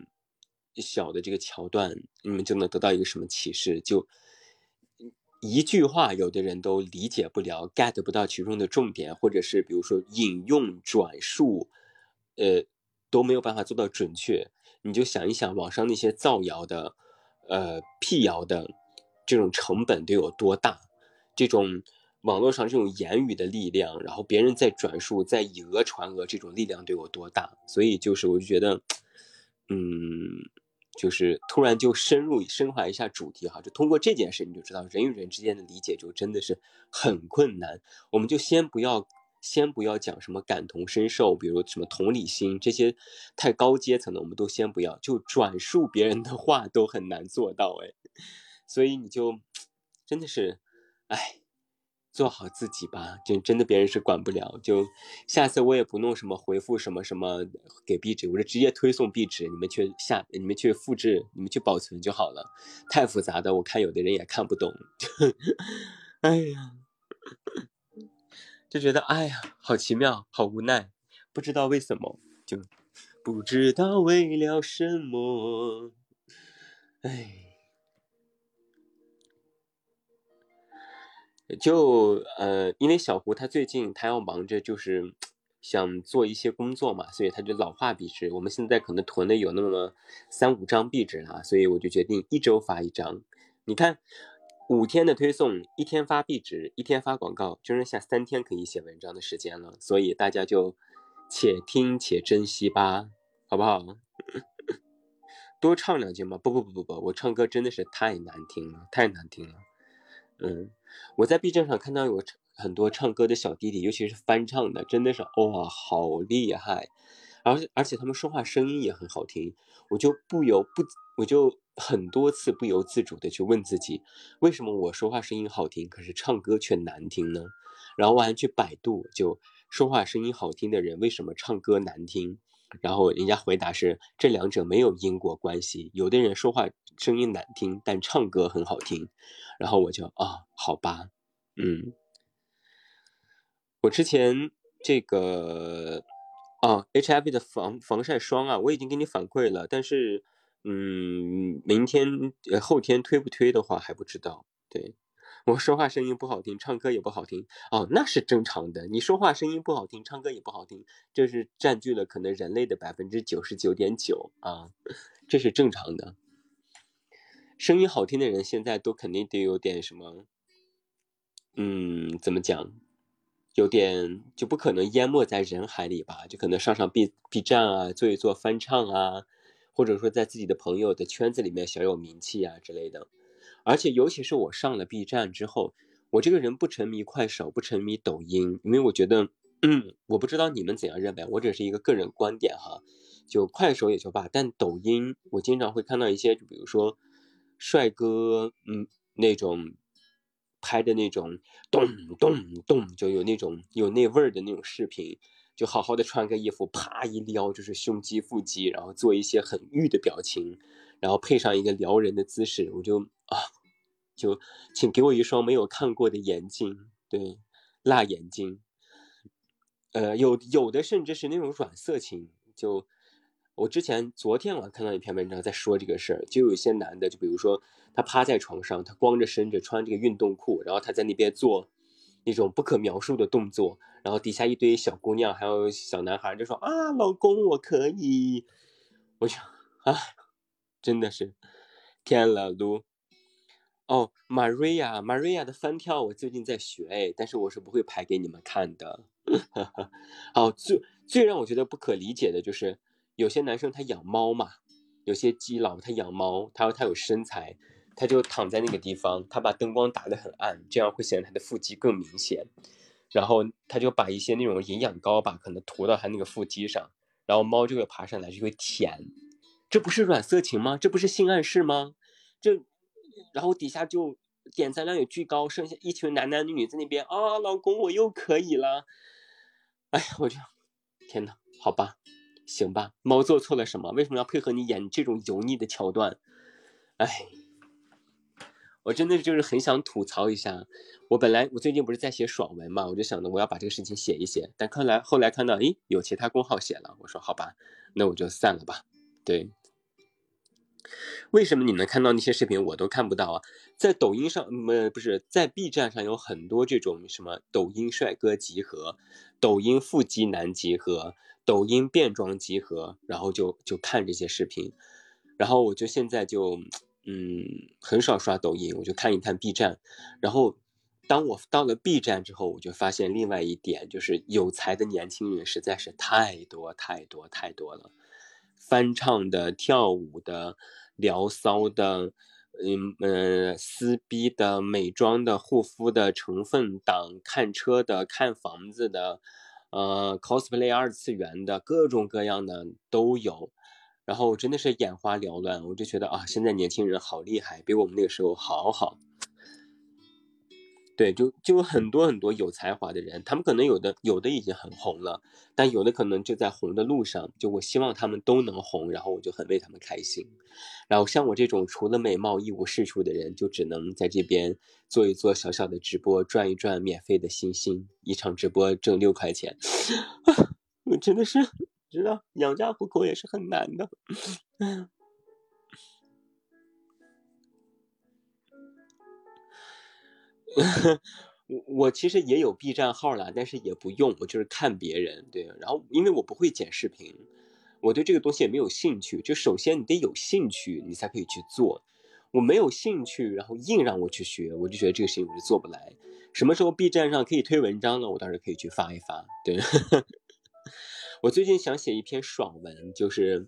小的这个桥段，你们就能得到一个什么启示？就一句话，有的人都理解不了，get 不到其中的重点，或者是比如说引用转述，呃，都没有办法做到准确。你就想一想，网上那些造谣的。呃，辟谣的这种成本得有多大？这种网络上这种言语的力量，然后别人在转述、在以讹传讹，这种力量得有多大？所以就是，我就觉得，嗯，就是突然就深入升华一下主题哈，就通过这件事，你就知道人与人之间的理解就真的是很困难。我们就先不要。先不要讲什么感同身受，比如什么同理心这些太高阶层的，我们都先不要。就转述别人的话都很难做到哎，所以你就真的是，哎，做好自己吧。就真的别人是管不了。就下次我也不弄什么回复什么什么给壁纸，我就直接推送壁纸，你们去下，你们去复制，你们去保存就好了。太复杂的，我看有的人也看不懂。哎呀。就觉得哎呀，好奇妙，好无奈，不知道为什么，就不知道为了什么，哎，就呃，因为小胡他最近他要忙着，就是想做一些工作嘛，所以他就老画壁纸。我们现在可能囤的有那么三五张壁纸了，所以我就决定一周发一张。你看。五天的推送，一天发壁纸，一天发广告，就剩下三天可以写文章的时间了。所以大家就且听且珍惜吧，好不好？多唱两句嘛！不不不不不，我唱歌真的是太难听了，太难听了。嗯，我在 B 站上看到有很多唱歌的小弟弟，尤其是翻唱的，真的是哇，好厉害！而而且他们说话声音也很好听，我就不由不，我就。很多次不由自主的去问自己，为什么我说话声音好听，可是唱歌却难听呢？然后我还去百度，就说话声音好听的人为什么唱歌难听？然后人家回答是这两者没有因果关系，有的人说话声音难听，但唱歌很好听。然后我就啊，好吧，嗯，我之前这个啊，H I V 的防防晒霜啊，我已经给你反馈了，但是。嗯，明天后天推不推的话还不知道。对我说话声音不好听，唱歌也不好听哦，那是正常的。你说话声音不好听，唱歌也不好听，这是占据了可能人类的百分之九十九点九啊，这是正常的。声音好听的人现在都肯定得有点什么，嗯，怎么讲？有点就不可能淹没在人海里吧？就可能上上 B B 站啊，做一做翻唱啊。或者说，在自己的朋友的圈子里面小有名气啊之类的，而且尤其是我上了 B 站之后，我这个人不沉迷快手，不沉迷抖音，因为我觉得，嗯，我不知道你们怎样认为，我只是一个个人观点哈。就快手也就罢，但抖音我经常会看到一些，就比如说帅哥，嗯，那种拍的那种咚咚咚，就有那种有那味儿的那种视频。就好好的穿个衣服，啪一撩就是胸肌腹肌，然后做一些很欲的表情，然后配上一个撩人的姿势，我就啊，就请给我一双没有看过的眼睛，对，辣眼睛。呃，有有的甚至是那种软色情，就我之前昨天我看到一篇文章在说这个事儿，就有一些男的，就比如说他趴在床上，他光着身子穿这个运动裤，然后他在那边做。那种不可描述的动作，然后底下一堆小姑娘还有小男孩就说啊，老公我可以，我就啊，真的是天了噜。哦，Maria，Maria 的翻跳我最近在学哎，但是我是不会拍给你们看的。好，最最让我觉得不可理解的就是，有些男生他养猫嘛，有些基佬他养猫，他说他有身材，他就躺在那个地方，他把灯光打得很暗，这样会显得他的腹肌更明显。然后他就把一些那种营养膏吧，可能涂到他那个腹肌上，然后猫就会爬上来就会舔，这不是软色情吗？这不是性暗示吗？这。然后底下就点赞量也巨高，剩下一群男男女女在那边啊，老公我又可以了，哎呀，我就天哪，好吧，行吧，猫做错了什么？为什么要配合你演这种油腻的桥段？哎，我真的就是很想吐槽一下。我本来我最近不是在写爽文嘛，我就想着我要把这个事情写一写，但看来后来看到，诶，有其他公号写了，我说好吧，那我就散了吧。对。为什么你能看到那些视频，我都看不到啊？在抖音上，呃，不是在 B 站上有很多这种什么抖音帅哥集合、抖音腹肌男集合、抖音变装集合，然后就就看这些视频，然后我就现在就嗯很少刷抖音，我就看一看 B 站。然后当我到了 B 站之后，我就发现另外一点，就是有才的年轻人实在是太多太多太多了。翻唱的、跳舞的、聊骚的，嗯呃，撕逼的、美妆的、护肤的、成分党、看车的、看房子的，呃，cosplay 二次元的，各种各样的都有。然后真的是眼花缭乱，我就觉得啊，现在年轻人好厉害，比我们那个时候好好。对，就就很多很多有才华的人，他们可能有的有的已经很红了，但有的可能就在红的路上。就我希望他们都能红，然后我就很为他们开心。然后像我这种除了美貌一无是处的人，就只能在这边做一做小小的直播，赚一赚免费的星星。一场直播挣六块钱，我真的是知道养家糊口也是很难的。我我其实也有 B 站号了，但是也不用，我就是看别人。对，然后因为我不会剪视频，我对这个东西也没有兴趣。就首先你得有兴趣，你才可以去做。我没有兴趣，然后硬让我去学，我就觉得这个事情我就做不来。什么时候 B 站上可以推文章了，我倒是可以去发一发。对，我最近想写一篇爽文，就是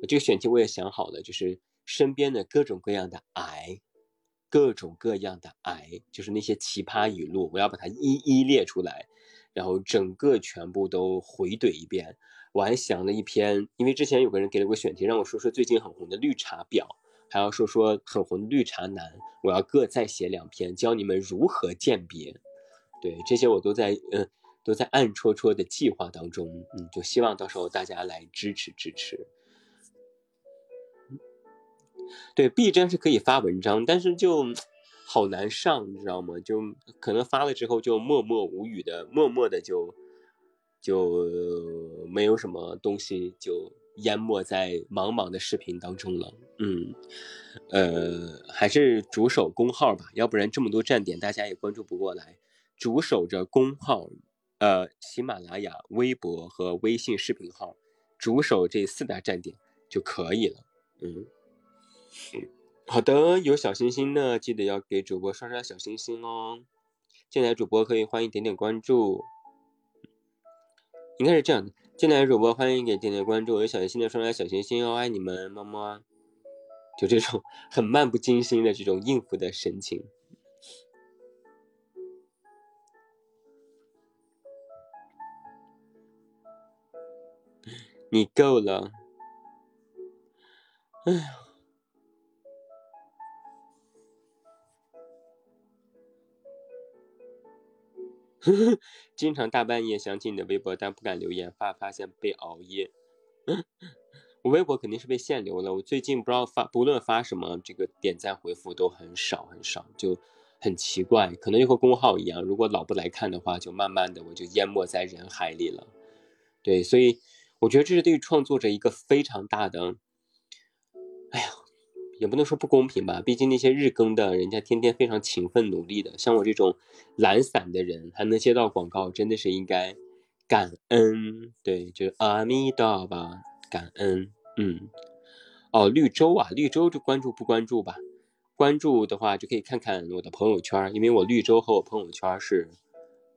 我 这个选题我也想好了，就是身边的各种各样的癌。各种各样的癌，就是那些奇葩语录，我要把它一一列出来，然后整个全部都回怼一遍。我还想了一篇，因为之前有个人给了个选题，让我说说最近很红的绿茶婊，还要说说很红的绿茶男，我要各再写两篇，教你们如何鉴别。对，这些我都在嗯，都在暗戳戳的计划当中，嗯，就希望到时候大家来支持支持。对，B 站是可以发文章，但是就好难上，你知道吗？就可能发了之后就默默无语的，默默的就就没有什么东西，就淹没在茫茫的视频当中了。嗯，呃，还是主守公号吧，要不然这么多站点大家也关注不过来。主守着公号，呃，喜马拉雅、微博和微信视频号，主守这四大站点就可以了。嗯。好的，有小心心的记得要给主播刷刷小心心哦。进来主播可以欢迎点点关注，应该是这样的。进来主播欢迎给点点关注，有小心心的刷刷小心心哦，爱你们，么么。就这种很漫不经心的这种应付的神情，你够了，哎呀。经常大半夜想起你的微博，但不敢留言，发发现被熬夜。我微博肯定是被限流了。我最近不知道发，不论发什么，这个点赞回复都很少很少，就很奇怪。可能就和公号一样，如果老不来看的话，就慢慢的我就淹没在人海里了。对，所以我觉得这是对创作者一个非常大的，哎呀，也不能说不公平吧，毕竟那些日更的人家天天非常勤奋努力的，像我这种懒散的人还能接到广告，真的是应该感恩。对，就是阿弥陀吧，感恩。嗯，哦，绿洲啊，绿洲就关注不关注吧？关注的话就可以看看我的朋友圈，因为我绿洲和我朋友圈是，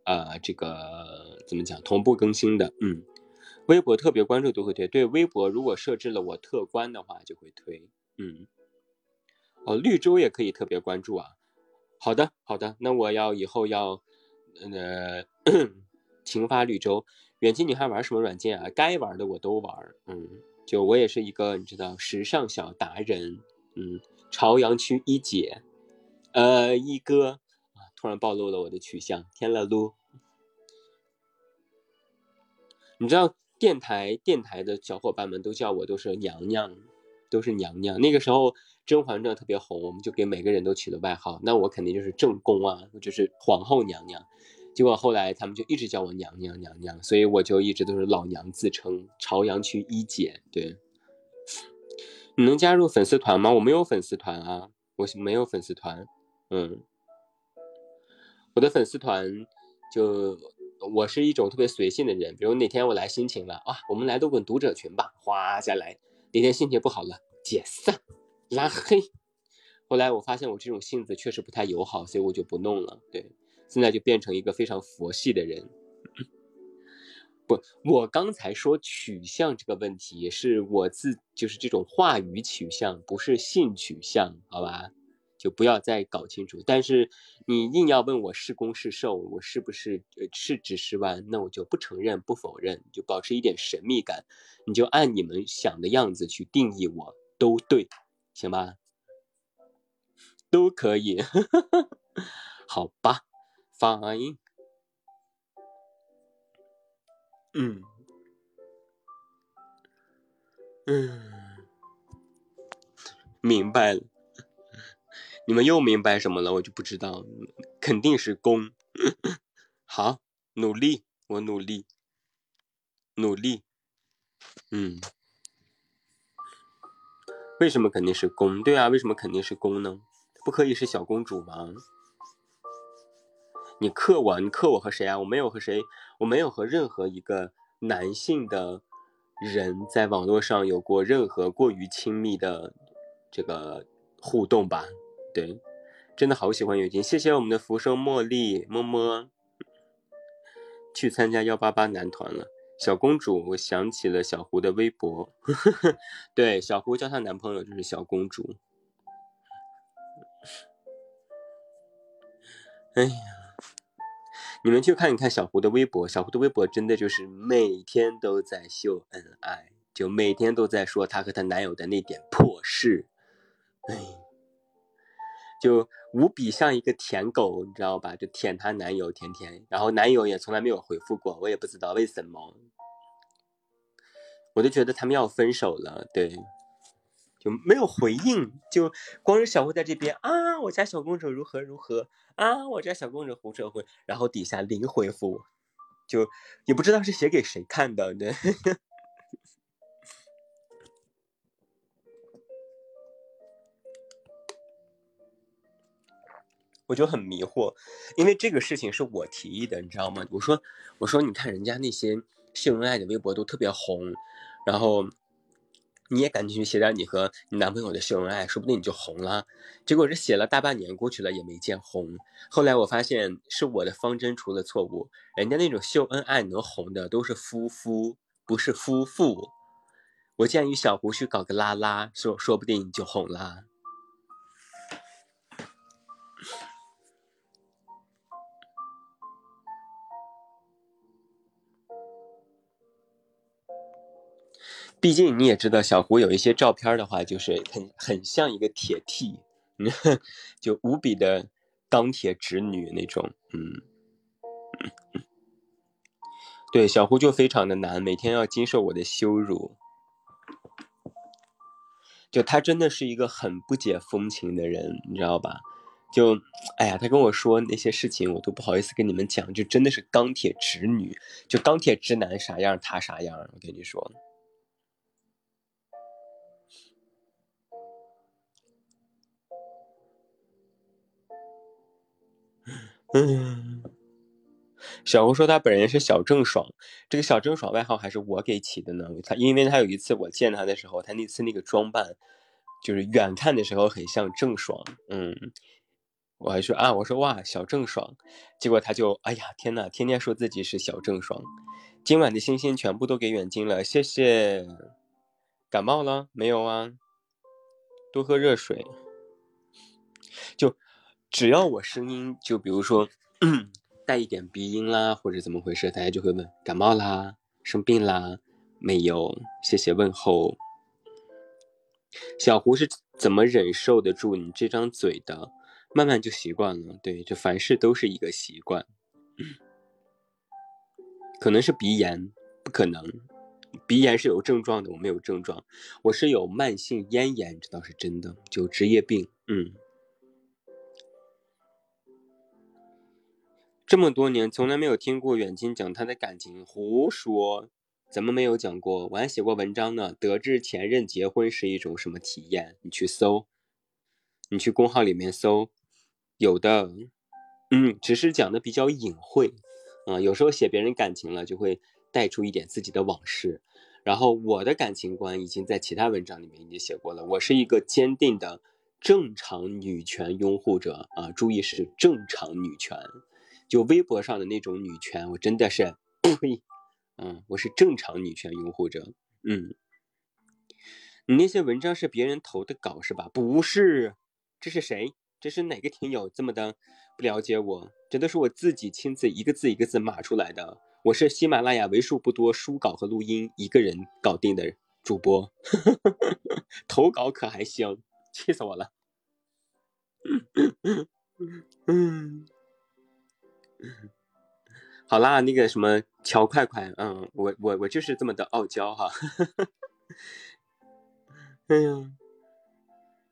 呃，这个怎么讲同步更新的。嗯，微博特别关注都会推，对，微博如果设置了我特关的话就会推。嗯，哦，绿洲也可以特别关注啊。好的，好的，那我要以后要，呃，勤发绿洲。远近你还玩什么软件啊？该玩的我都玩。嗯，就我也是一个你知道时尚小达人。嗯。朝阳区一姐，呃，一哥，突然暴露了我的取向，天了噜！你知道电台电台的小伙伴们都叫我都是娘娘，都是娘娘。那个时候《甄嬛传》特别红，我们就给每个人都起了外号，那我肯定就是正宫啊，就是皇后娘娘。结果后来他们就一直叫我娘娘娘娘，所以我就一直都是老娘自称，朝阳区一姐，对。你能加入粉丝团吗？我没有粉丝团啊，我没有粉丝团。嗯，我的粉丝团就我是一种特别随性的人，比如哪天我来心情了啊，我们来录个读者群吧，哗下来。哪天心情不好了，解散拉黑。后来我发现我这种性子确实不太友好，所以我就不弄了。对，现在就变成一个非常佛系的人。不，我刚才说取向这个问题是我自就是这种话语取向，不是性取向，好吧？就不要再搞清楚。但是你硬要问我是攻是受，我是不是呃是直是弯，那我就不承认不否认，就保持一点神秘感，你就按你们想的样子去定义我都对，行吧？都可以，好吧？Fine。嗯，嗯，明白了。你们又明白什么了？我就不知道，肯定是攻。好，努力，我努力，努力。嗯，为什么肯定是攻？对啊，为什么肯定是攻呢？不可以是小公主吗？你克我，你克我和谁啊？我没有和谁，我没有和任何一个男性的人在网络上有过任何过于亲密的这个互动吧？对，真的好喜欢远近，谢谢我们的浮生茉莉，么么。去参加幺八八男团了，小公主，我想起了小胡的微博，对，小胡叫她男朋友就是小公主。哎呀。你们去看一看小胡的微博，小胡的微博真的就是每天都在秀恩爱，就每天都在说她和她男友的那点破事，哎，就无比像一个舔狗，你知道吧？就舔她男友，天天，然后男友也从来没有回复过，我也不知道为什么，我就觉得他们要分手了，对。就没有回应，就光是小胡在这边啊，我家小公主如何如何啊，我家小公主胡扯会，然后底下零回复，就也不知道是写给谁看的，对，我就很迷惑，因为这个事情是我提议的，你知道吗？我说我说你看人家那些秀恩爱的微博都特别红，然后。你也赶紧去写点你和你男朋友的秀恩爱，说不定你就红了。结果这写了大半年过去了也没见红。后来我发现是我的方针出了错误，人家那种秀恩爱能红的都是夫夫，不是夫妇。我建议小胡去搞个拉拉，说说不定你就红了。毕竟你也知道，小胡有一些照片的话，就是很很像一个铁 T，就无比的钢铁直女那种。嗯，对，小胡就非常的难，每天要经受我的羞辱。就他真的是一个很不解风情的人，你知道吧？就，哎呀，他跟我说那些事情，我都不好意思跟你们讲，就真的是钢铁直女，就钢铁直男啥样，他啥样，我跟你说。嗯，小胡说他本人是小郑爽，这个小郑爽外号还是我给起的呢。他因为他有一次我见他的时候，他那次那个装扮，就是远看的时候很像郑爽。嗯，我还说啊，我说哇，小郑爽，结果他就哎呀天呐，天天说自己是小郑爽。今晚的星星全部都给远近了，谢谢。感冒了没有啊？多喝热水。就只要我声音，就比如说 带一点鼻音啦，或者怎么回事，大家就会问感冒啦、生病啦没有？谢谢问候。小胡是怎么忍受得住你这张嘴的？慢慢就习惯了。对，就凡事都是一个习惯。可能是鼻炎，不可能。鼻炎是有症状的，我没有症状，我是有慢性咽炎，这倒是真的，就职业病。嗯，这么多年从来没有听过远亲讲他的感情，胡说，怎么没有讲过？我还写过文章呢。得知前任结婚是一种什么体验？你去搜，你去公号里面搜，有的。嗯，只是讲的比较隐晦。啊，有时候写别人感情了，就会带出一点自己的往事。然后我的感情观已经在其他文章里面已经写过了。我是一个坚定的正常女权拥护者啊，注意是正常女权，就微博上的那种女权，我真的是，嗯，我是正常女权拥护者。嗯，你那些文章是别人投的稿是吧？不是，这是谁？这是哪个听友这么的不了解我？这都是我自己亲自一个字一个字码出来的。我是喜马拉雅为数不多书稿和录音一个人搞定的主播，投稿可还行，气死我了。嗯，好啦，那个什么乔快快，嗯，我我我就是这么的傲娇哈。哎呀，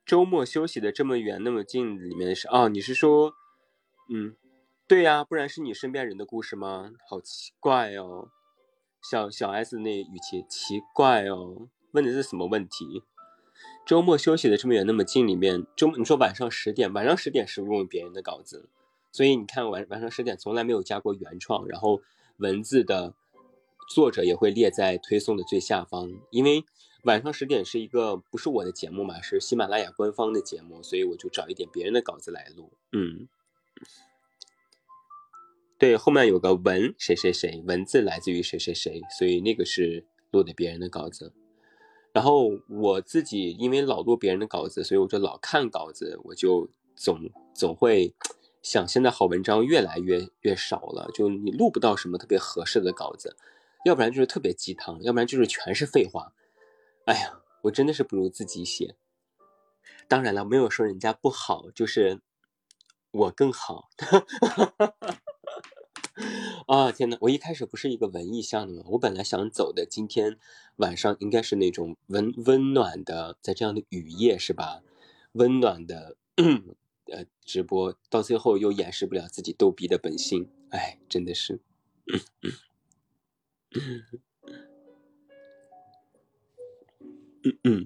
周末休息的这么远那么近，里面是哦，你是说，嗯。对呀，不然是你身边人的故事吗？好奇怪哦，小小 S 那语气奇怪哦，问的是什么问题？周末休息的这么远那么近，里面周你说晚上十点，晚上十点是用别人的稿子，所以你看晚晚上十点从来没有加过原创，然后文字的作者也会列在推送的最下方，因为晚上十点是一个不是我的节目嘛，是喜马拉雅官方的节目，所以我就找一点别人的稿子来录，嗯。对，后面有个文谁谁谁，文字来自于谁谁谁，所以那个是录的别人的稿子。然后我自己因为老录别人的稿子，所以我就老看稿子，我就总总会想，现在好文章越来越越少了，就你录不到什么特别合适的稿子，要不然就是特别鸡汤，要不然就是全是废话。哎呀，我真的是不如自己写。当然了，没有说人家不好，就是我更好。啊天呐，我一开始不是一个文艺向的吗？我本来想走的，今天晚上应该是那种温温暖的，在这样的雨夜是吧？温暖的呃直播，到最后又掩饰不了自己逗逼的本性，哎，真的是。嗯嗯。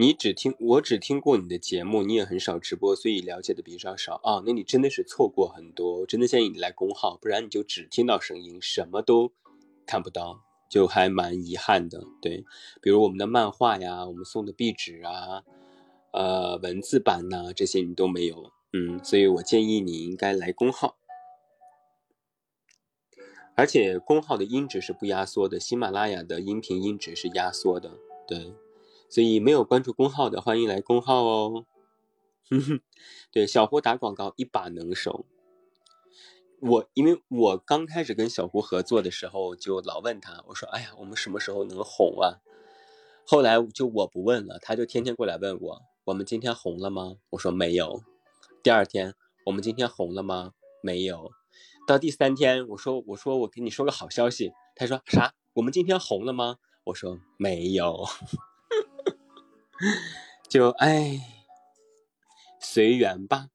你只听我只听过你的节目，你也很少直播，所以了解的比较少啊。那你真的是错过很多，真的建议你来公号，不然你就只听到声音，什么都看不到，就还蛮遗憾的。对，比如我们的漫画呀，我们送的壁纸啊，呃，文字版呐，这些你都没有。嗯，所以我建议你应该来公号，而且公号的音质是不压缩的，喜马拉雅的音频音质是压缩的，对。所以没有关注公号的，欢迎来公号哦。哼 哼对，小胡打广告一把能手。我因为我刚开始跟小胡合作的时候，就老问他，我说：“哎呀，我们什么时候能红啊？”后来就我不问了，他就天天过来问我：“我们今天红了吗？”我说：“没有。”第二天，我们今天红了吗？没有。到第三天，我说：“我说我给你说个好消息。”他说：“啥？我们今天红了吗？”我说：“没有。”就哎，随缘吧。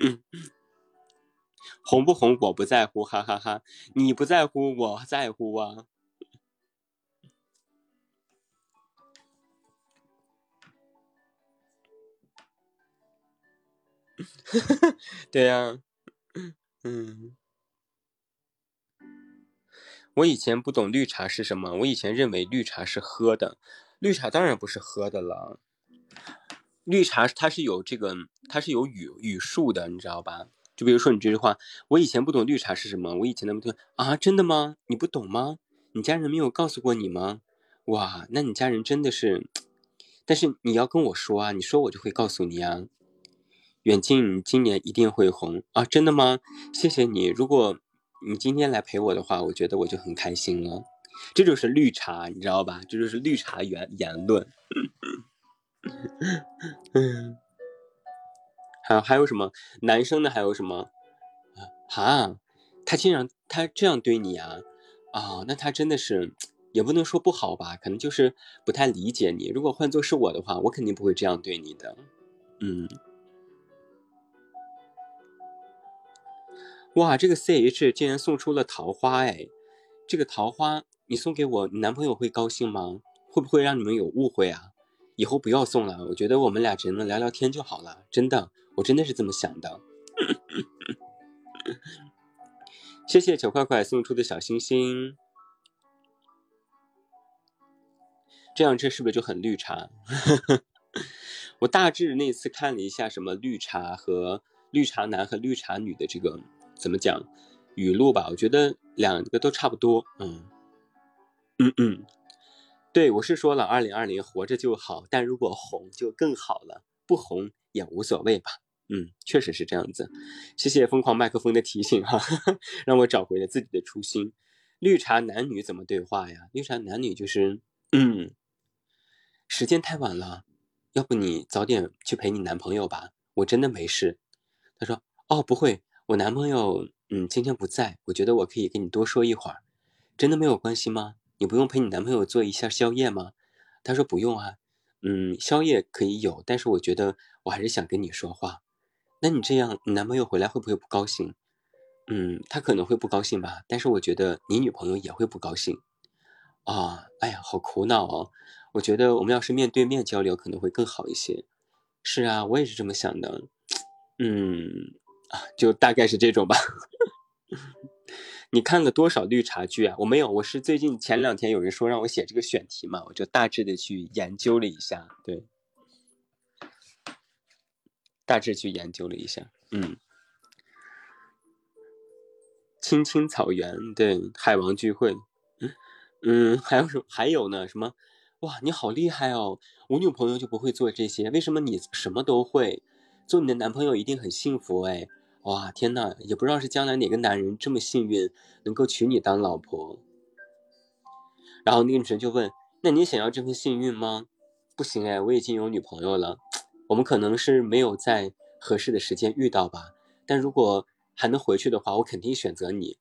嗯，红不红我不在乎，哈哈哈。你不在乎，我在乎啊。对呀。嗯，我以前不懂绿茶是什么，我以前认为绿茶是喝的，绿茶当然不是喝的了。绿茶它是有这个，它是有语语数的，你知道吧？就比如说你这句话，我以前不懂绿茶是什么，我以前那么多啊，真的吗？你不懂吗？你家人没有告诉过你吗？哇，那你家人真的是，但是你要跟我说啊，你说我就会告诉你啊。远近今年一定会红啊，真的吗？谢谢你，如果你今天来陪我的话，我觉得我就很开心了。这就是绿茶，你知道吧？这就是绿茶言言论。嗯，还还有什么男生的？还有什么啊？他竟然他这样对你啊？啊，那他真的是也不能说不好吧？可能就是不太理解你。如果换做是我的话，我肯定不会这样对你的。嗯。哇，这个 C H 竟然送出了桃花哎！这个桃花你送给我，你男朋友会高兴吗？会不会让你们有误会啊？以后不要送了，我觉得我们俩只能聊聊天就好了。真的，我真的是这么想的。谢谢小快快送出的小星星，这样这是不是就很绿茶？我大致那次看了一下什么绿茶和绿茶男和绿茶女的这个。怎么讲语录吧？我觉得两个都差不多。嗯嗯嗯，对我是说了，二零二零活着就好，但如果红就更好了，不红也无所谓吧。嗯，确实是这样子。谢谢疯狂麦克风的提醒哈，让我找回了自己的初心。绿茶男女怎么对话呀？绿茶男女就是嗯，时间太晚了，要不你早点去陪你男朋友吧，我真的没事。他说哦，不会。我男朋友，嗯，今天不在，我觉得我可以跟你多说一会儿，真的没有关系吗？你不用陪你男朋友做一下宵夜吗？他说不用啊，嗯，宵夜可以有，但是我觉得我还是想跟你说话。那你这样，你男朋友回来会不会不高兴？嗯，他可能会不高兴吧，但是我觉得你女朋友也会不高兴。啊，哎呀，好苦恼哦。我觉得我们要是面对面交流可能会更好一些。是啊，我也是这么想的。嗯。啊，就大概是这种吧。你看了多少绿茶剧啊？我没有，我是最近前两天有人说让我写这个选题嘛，我就大致的去研究了一下，对，大致去研究了一下，嗯，青青草原，对，海王聚会，嗯嗯，还有什么？还有呢？什么？哇，你好厉害哦！我女朋友就不会做这些，为什么你什么都会？做你的男朋友一定很幸福哎。哇天呐，也不知道是将来哪个男人这么幸运能够娶你当老婆。然后那个女生就问：“那你想要这份幸运吗？”不行哎，我已经有女朋友了。我们可能是没有在合适的时间遇到吧。但如果还能回去的话，我肯定选择你。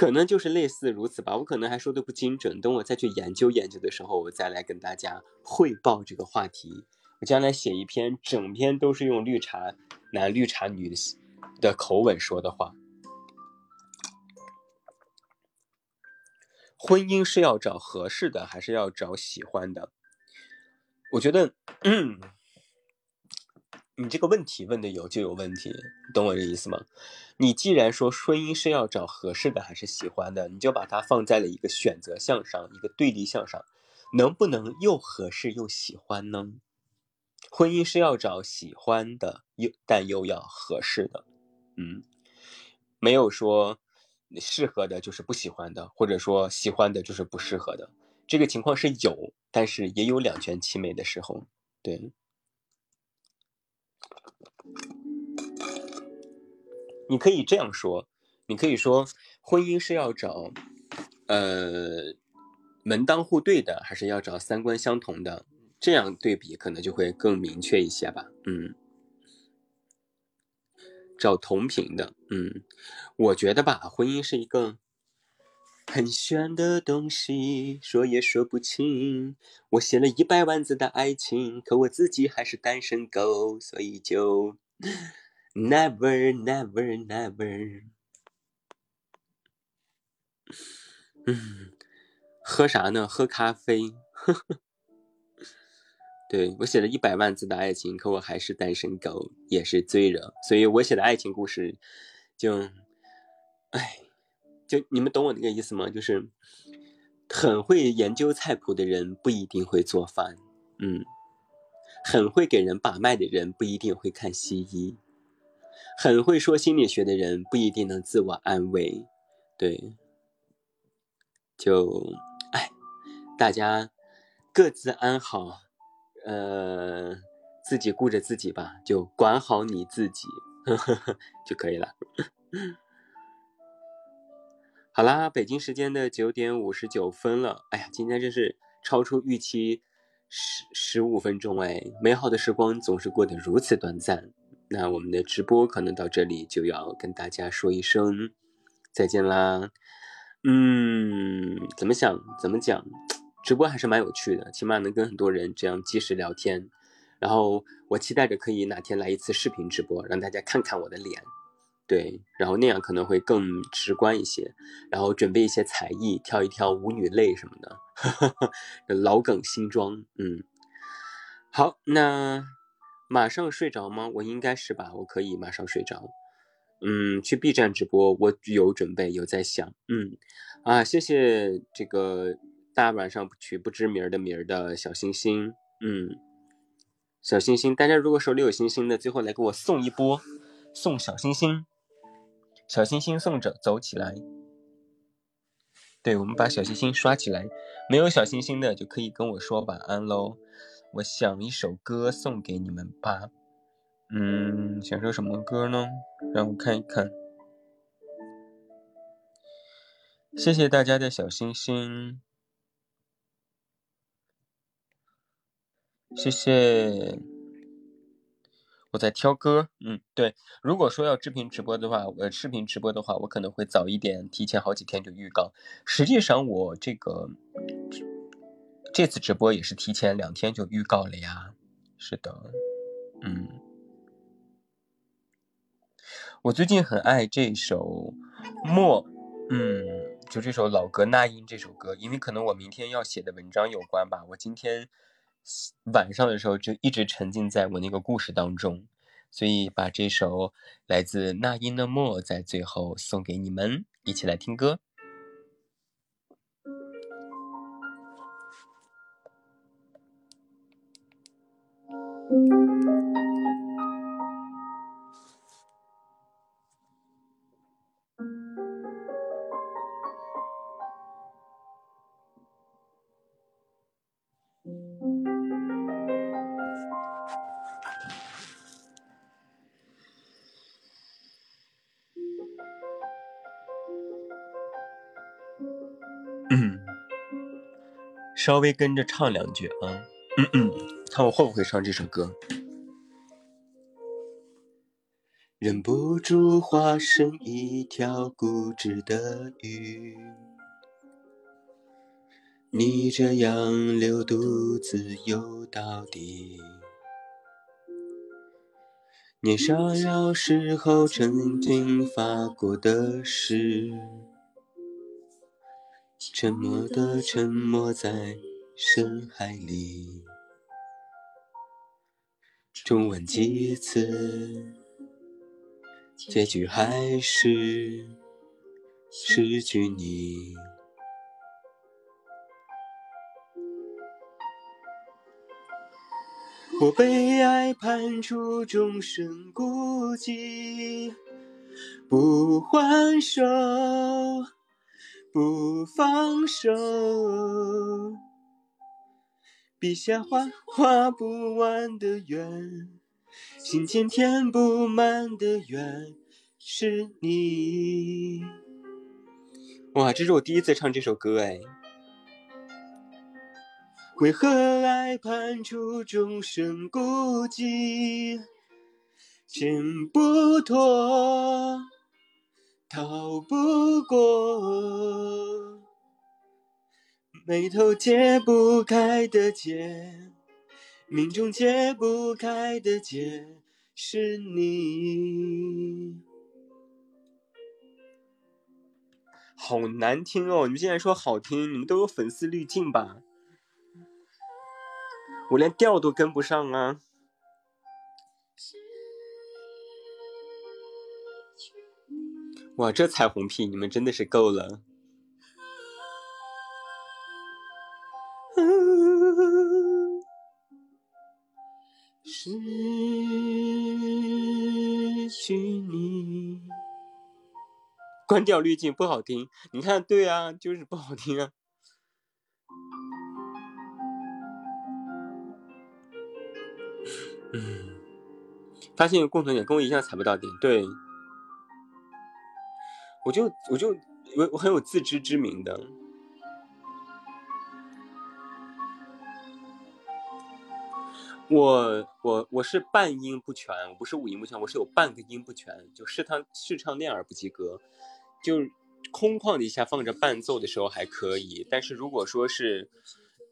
可能就是类似如此吧，我可能还说的不精准。等我再去研究研究的时候，我再来跟大家汇报这个话题。我将来写一篇，整篇都是用绿茶男、绿茶女的口吻说的话。婚姻是要找合适的，还是要找喜欢的？我觉得，嗯。你这个问题问的有就有问题，懂我这意思吗？你既然说婚姻是要找合适的还是喜欢的，你就把它放在了一个选择项上，一个对立项上，能不能又合适又喜欢呢？婚姻是要找喜欢的，又但又要合适的，嗯，没有说适合的就是不喜欢的，或者说喜欢的就是不适合的，这个情况是有，但是也有两全其美的时候，对。你可以这样说，你可以说，婚姻是要找，呃，门当户对的，还是要找三观相同的？这样对比可能就会更明确一些吧。嗯，找同频的。嗯，我觉得吧，婚姻是一个很玄的东西，说也说不清。我写了一百万字的爱情，可我自己还是单身狗，所以就。Never, never, never。嗯，喝啥呢？喝咖啡。对我写了一百万字的爱情，可我还是单身狗，也是醉了。所以我写的爱情故事，就，哎，就你们懂我那个意思吗？就是很会研究菜谱的人不一定会做饭，嗯，很会给人把脉的人不一定会看西医，很会说心理学的人不一定能自我安慰，对，就，哎，大家各自安好。呃，自己顾着自己吧，就管好你自己呵 呵就可以了。好啦，北京时间的九点五十九分了。哎呀，今天真是超出预期十十五分钟哎！美好的时光总是过得如此短暂。那我们的直播可能到这里就要跟大家说一声再见啦。嗯，怎么想怎么讲。直播还是蛮有趣的，起码能跟很多人这样即时聊天。然后我期待着可以哪天来一次视频直播，让大家看看我的脸，对，然后那样可能会更直观一些。然后准备一些才艺，跳一跳舞女泪什么的，老梗新装。嗯，好，那马上睡着吗？我应该是吧，我可以马上睡着。嗯，去 B 站直播，我有准备，有在想。嗯，啊，谢谢这个。大晚上取不知名的名的小星星，嗯，小星星，大家如果手里有星星的，最后来给我送一波，送小星星，小星星送着走起来。对，我们把小星星刷起来。没有小星星的就可以跟我说晚安喽。我想一首歌送给你们吧。嗯，想说什么歌呢？让我看一看。谢谢大家的小星星。谢谢，我在挑歌。嗯，对，如果说要视频直播的话，呃，视频直播的话，我可能会早一点，提前好几天就预告。实际上，我这个这次直播也是提前两天就预告了呀。是的，嗯，我最近很爱这首《默》，嗯，就这首老歌《那英》这首歌，因为可能我明天要写的文章有关吧，我今天。晚上的时候就一直沉浸在我那个故事当中，所以把这首来自那英的《默》在最后送给你们，一起来听歌。稍微跟着唱两句啊，嗯嗯，看我会不会唱这首歌。忍不住化身一条固执的鱼，你这样留独自游到底。年少时候曾经发过的誓。沉默的沉没在深海里，重温几次，结局还是失去你。我被爱判处终身孤寂，不还手。不放手，笔下画画不完的圆，心间填不满的圆，是你。哇，这是我第一次唱这首歌哎。为何爱判处众生孤寂，挣不脱。逃不过眉头解不开的结，命中解不开的结是你。好难听哦！你们竟然说好听，你们都有粉丝滤镜吧？我连调都跟不上啊！哇，这彩虹屁，你们真的是够了！失去你，关掉滤镜不好听。你看，对啊，就是不好听啊。嗯，发现有共同点，跟我一样踩不到点。对，我就我就我我很有自知之明的。我我我是半音不全，我不是五音不全，我是有半个音不全，就试唱试唱练耳不及格，就空旷的一下放着伴奏的时候还可以，但是如果说是。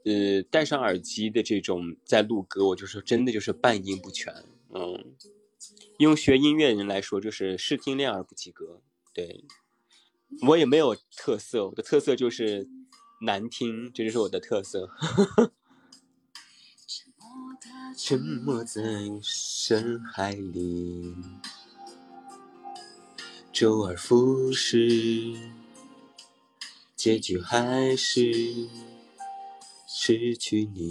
呃，戴上耳机的这种在录歌，我就说真的就是半音不全，嗯，用学音乐人来说就是视听练耳不及格。对，我也没有特色，我的特色就是难听，这就是我的特色。沉默在深海里，周而复始，结局还是。失去你，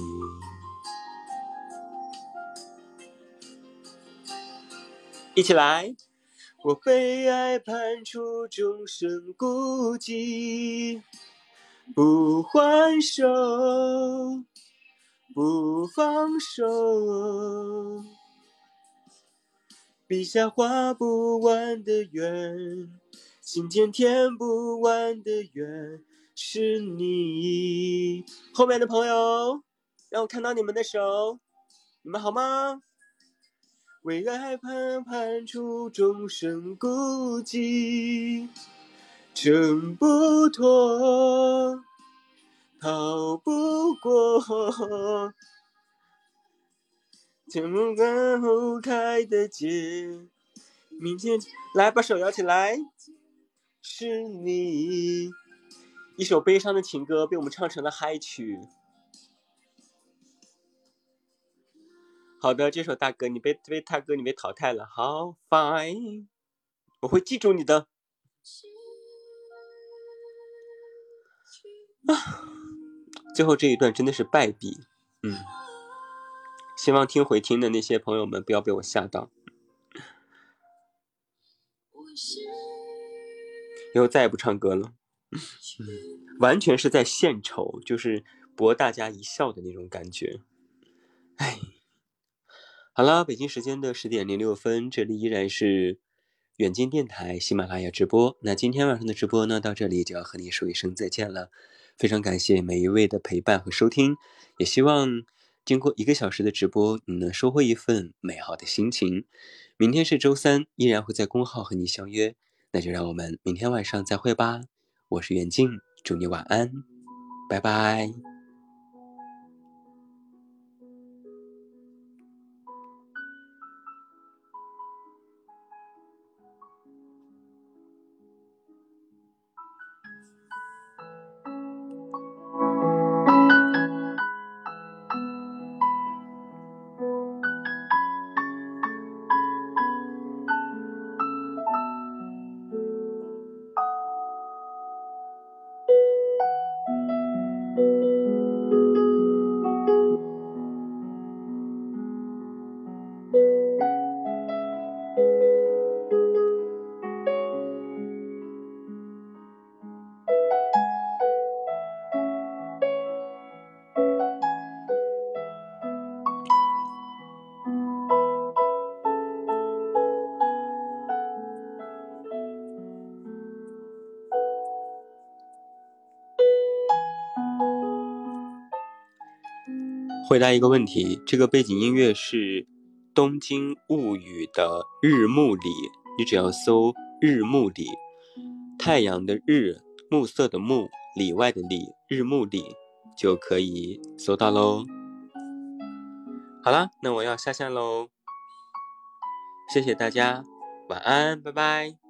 一起来！我被爱判处终身孤寂，不还手，不放手，笔下画不完的圆，心间填不完的缘。是你后面的朋友，让我看到你们的手，你们好吗？为爱判判处终身孤寂，挣不脱，逃不过，天不开的结，明天来把手摇起来，是你。一首悲伤的情歌被我们唱成了嗨曲。好的，这首大哥你被被大哥你被淘汰了，好，fine，我会记住你的。啊，最后这一段真的是败笔，嗯，希望听回听的那些朋友们不要被我吓到，以后再也不唱歌了。完全是在献丑，就是博大家一笑的那种感觉。哎，好了，北京时间的十点零六分，这里依然是远近电台喜马拉雅直播。那今天晚上的直播呢，到这里就要和你说一声再见了。非常感谢每一位的陪伴和收听，也希望经过一个小时的直播，你能收获一份美好的心情。明天是周三，依然会在公号和你相约，那就让我们明天晚上再会吧。我是远近，祝你晚安，拜拜。回答一个问题，这个背景音乐是《东京物语》的日暮里，你只要搜“日暮里”，太阳的日，暮色的暮，里外的里，日暮里就可以搜到喽。好了，那我要下线喽，谢谢大家，晚安，拜拜。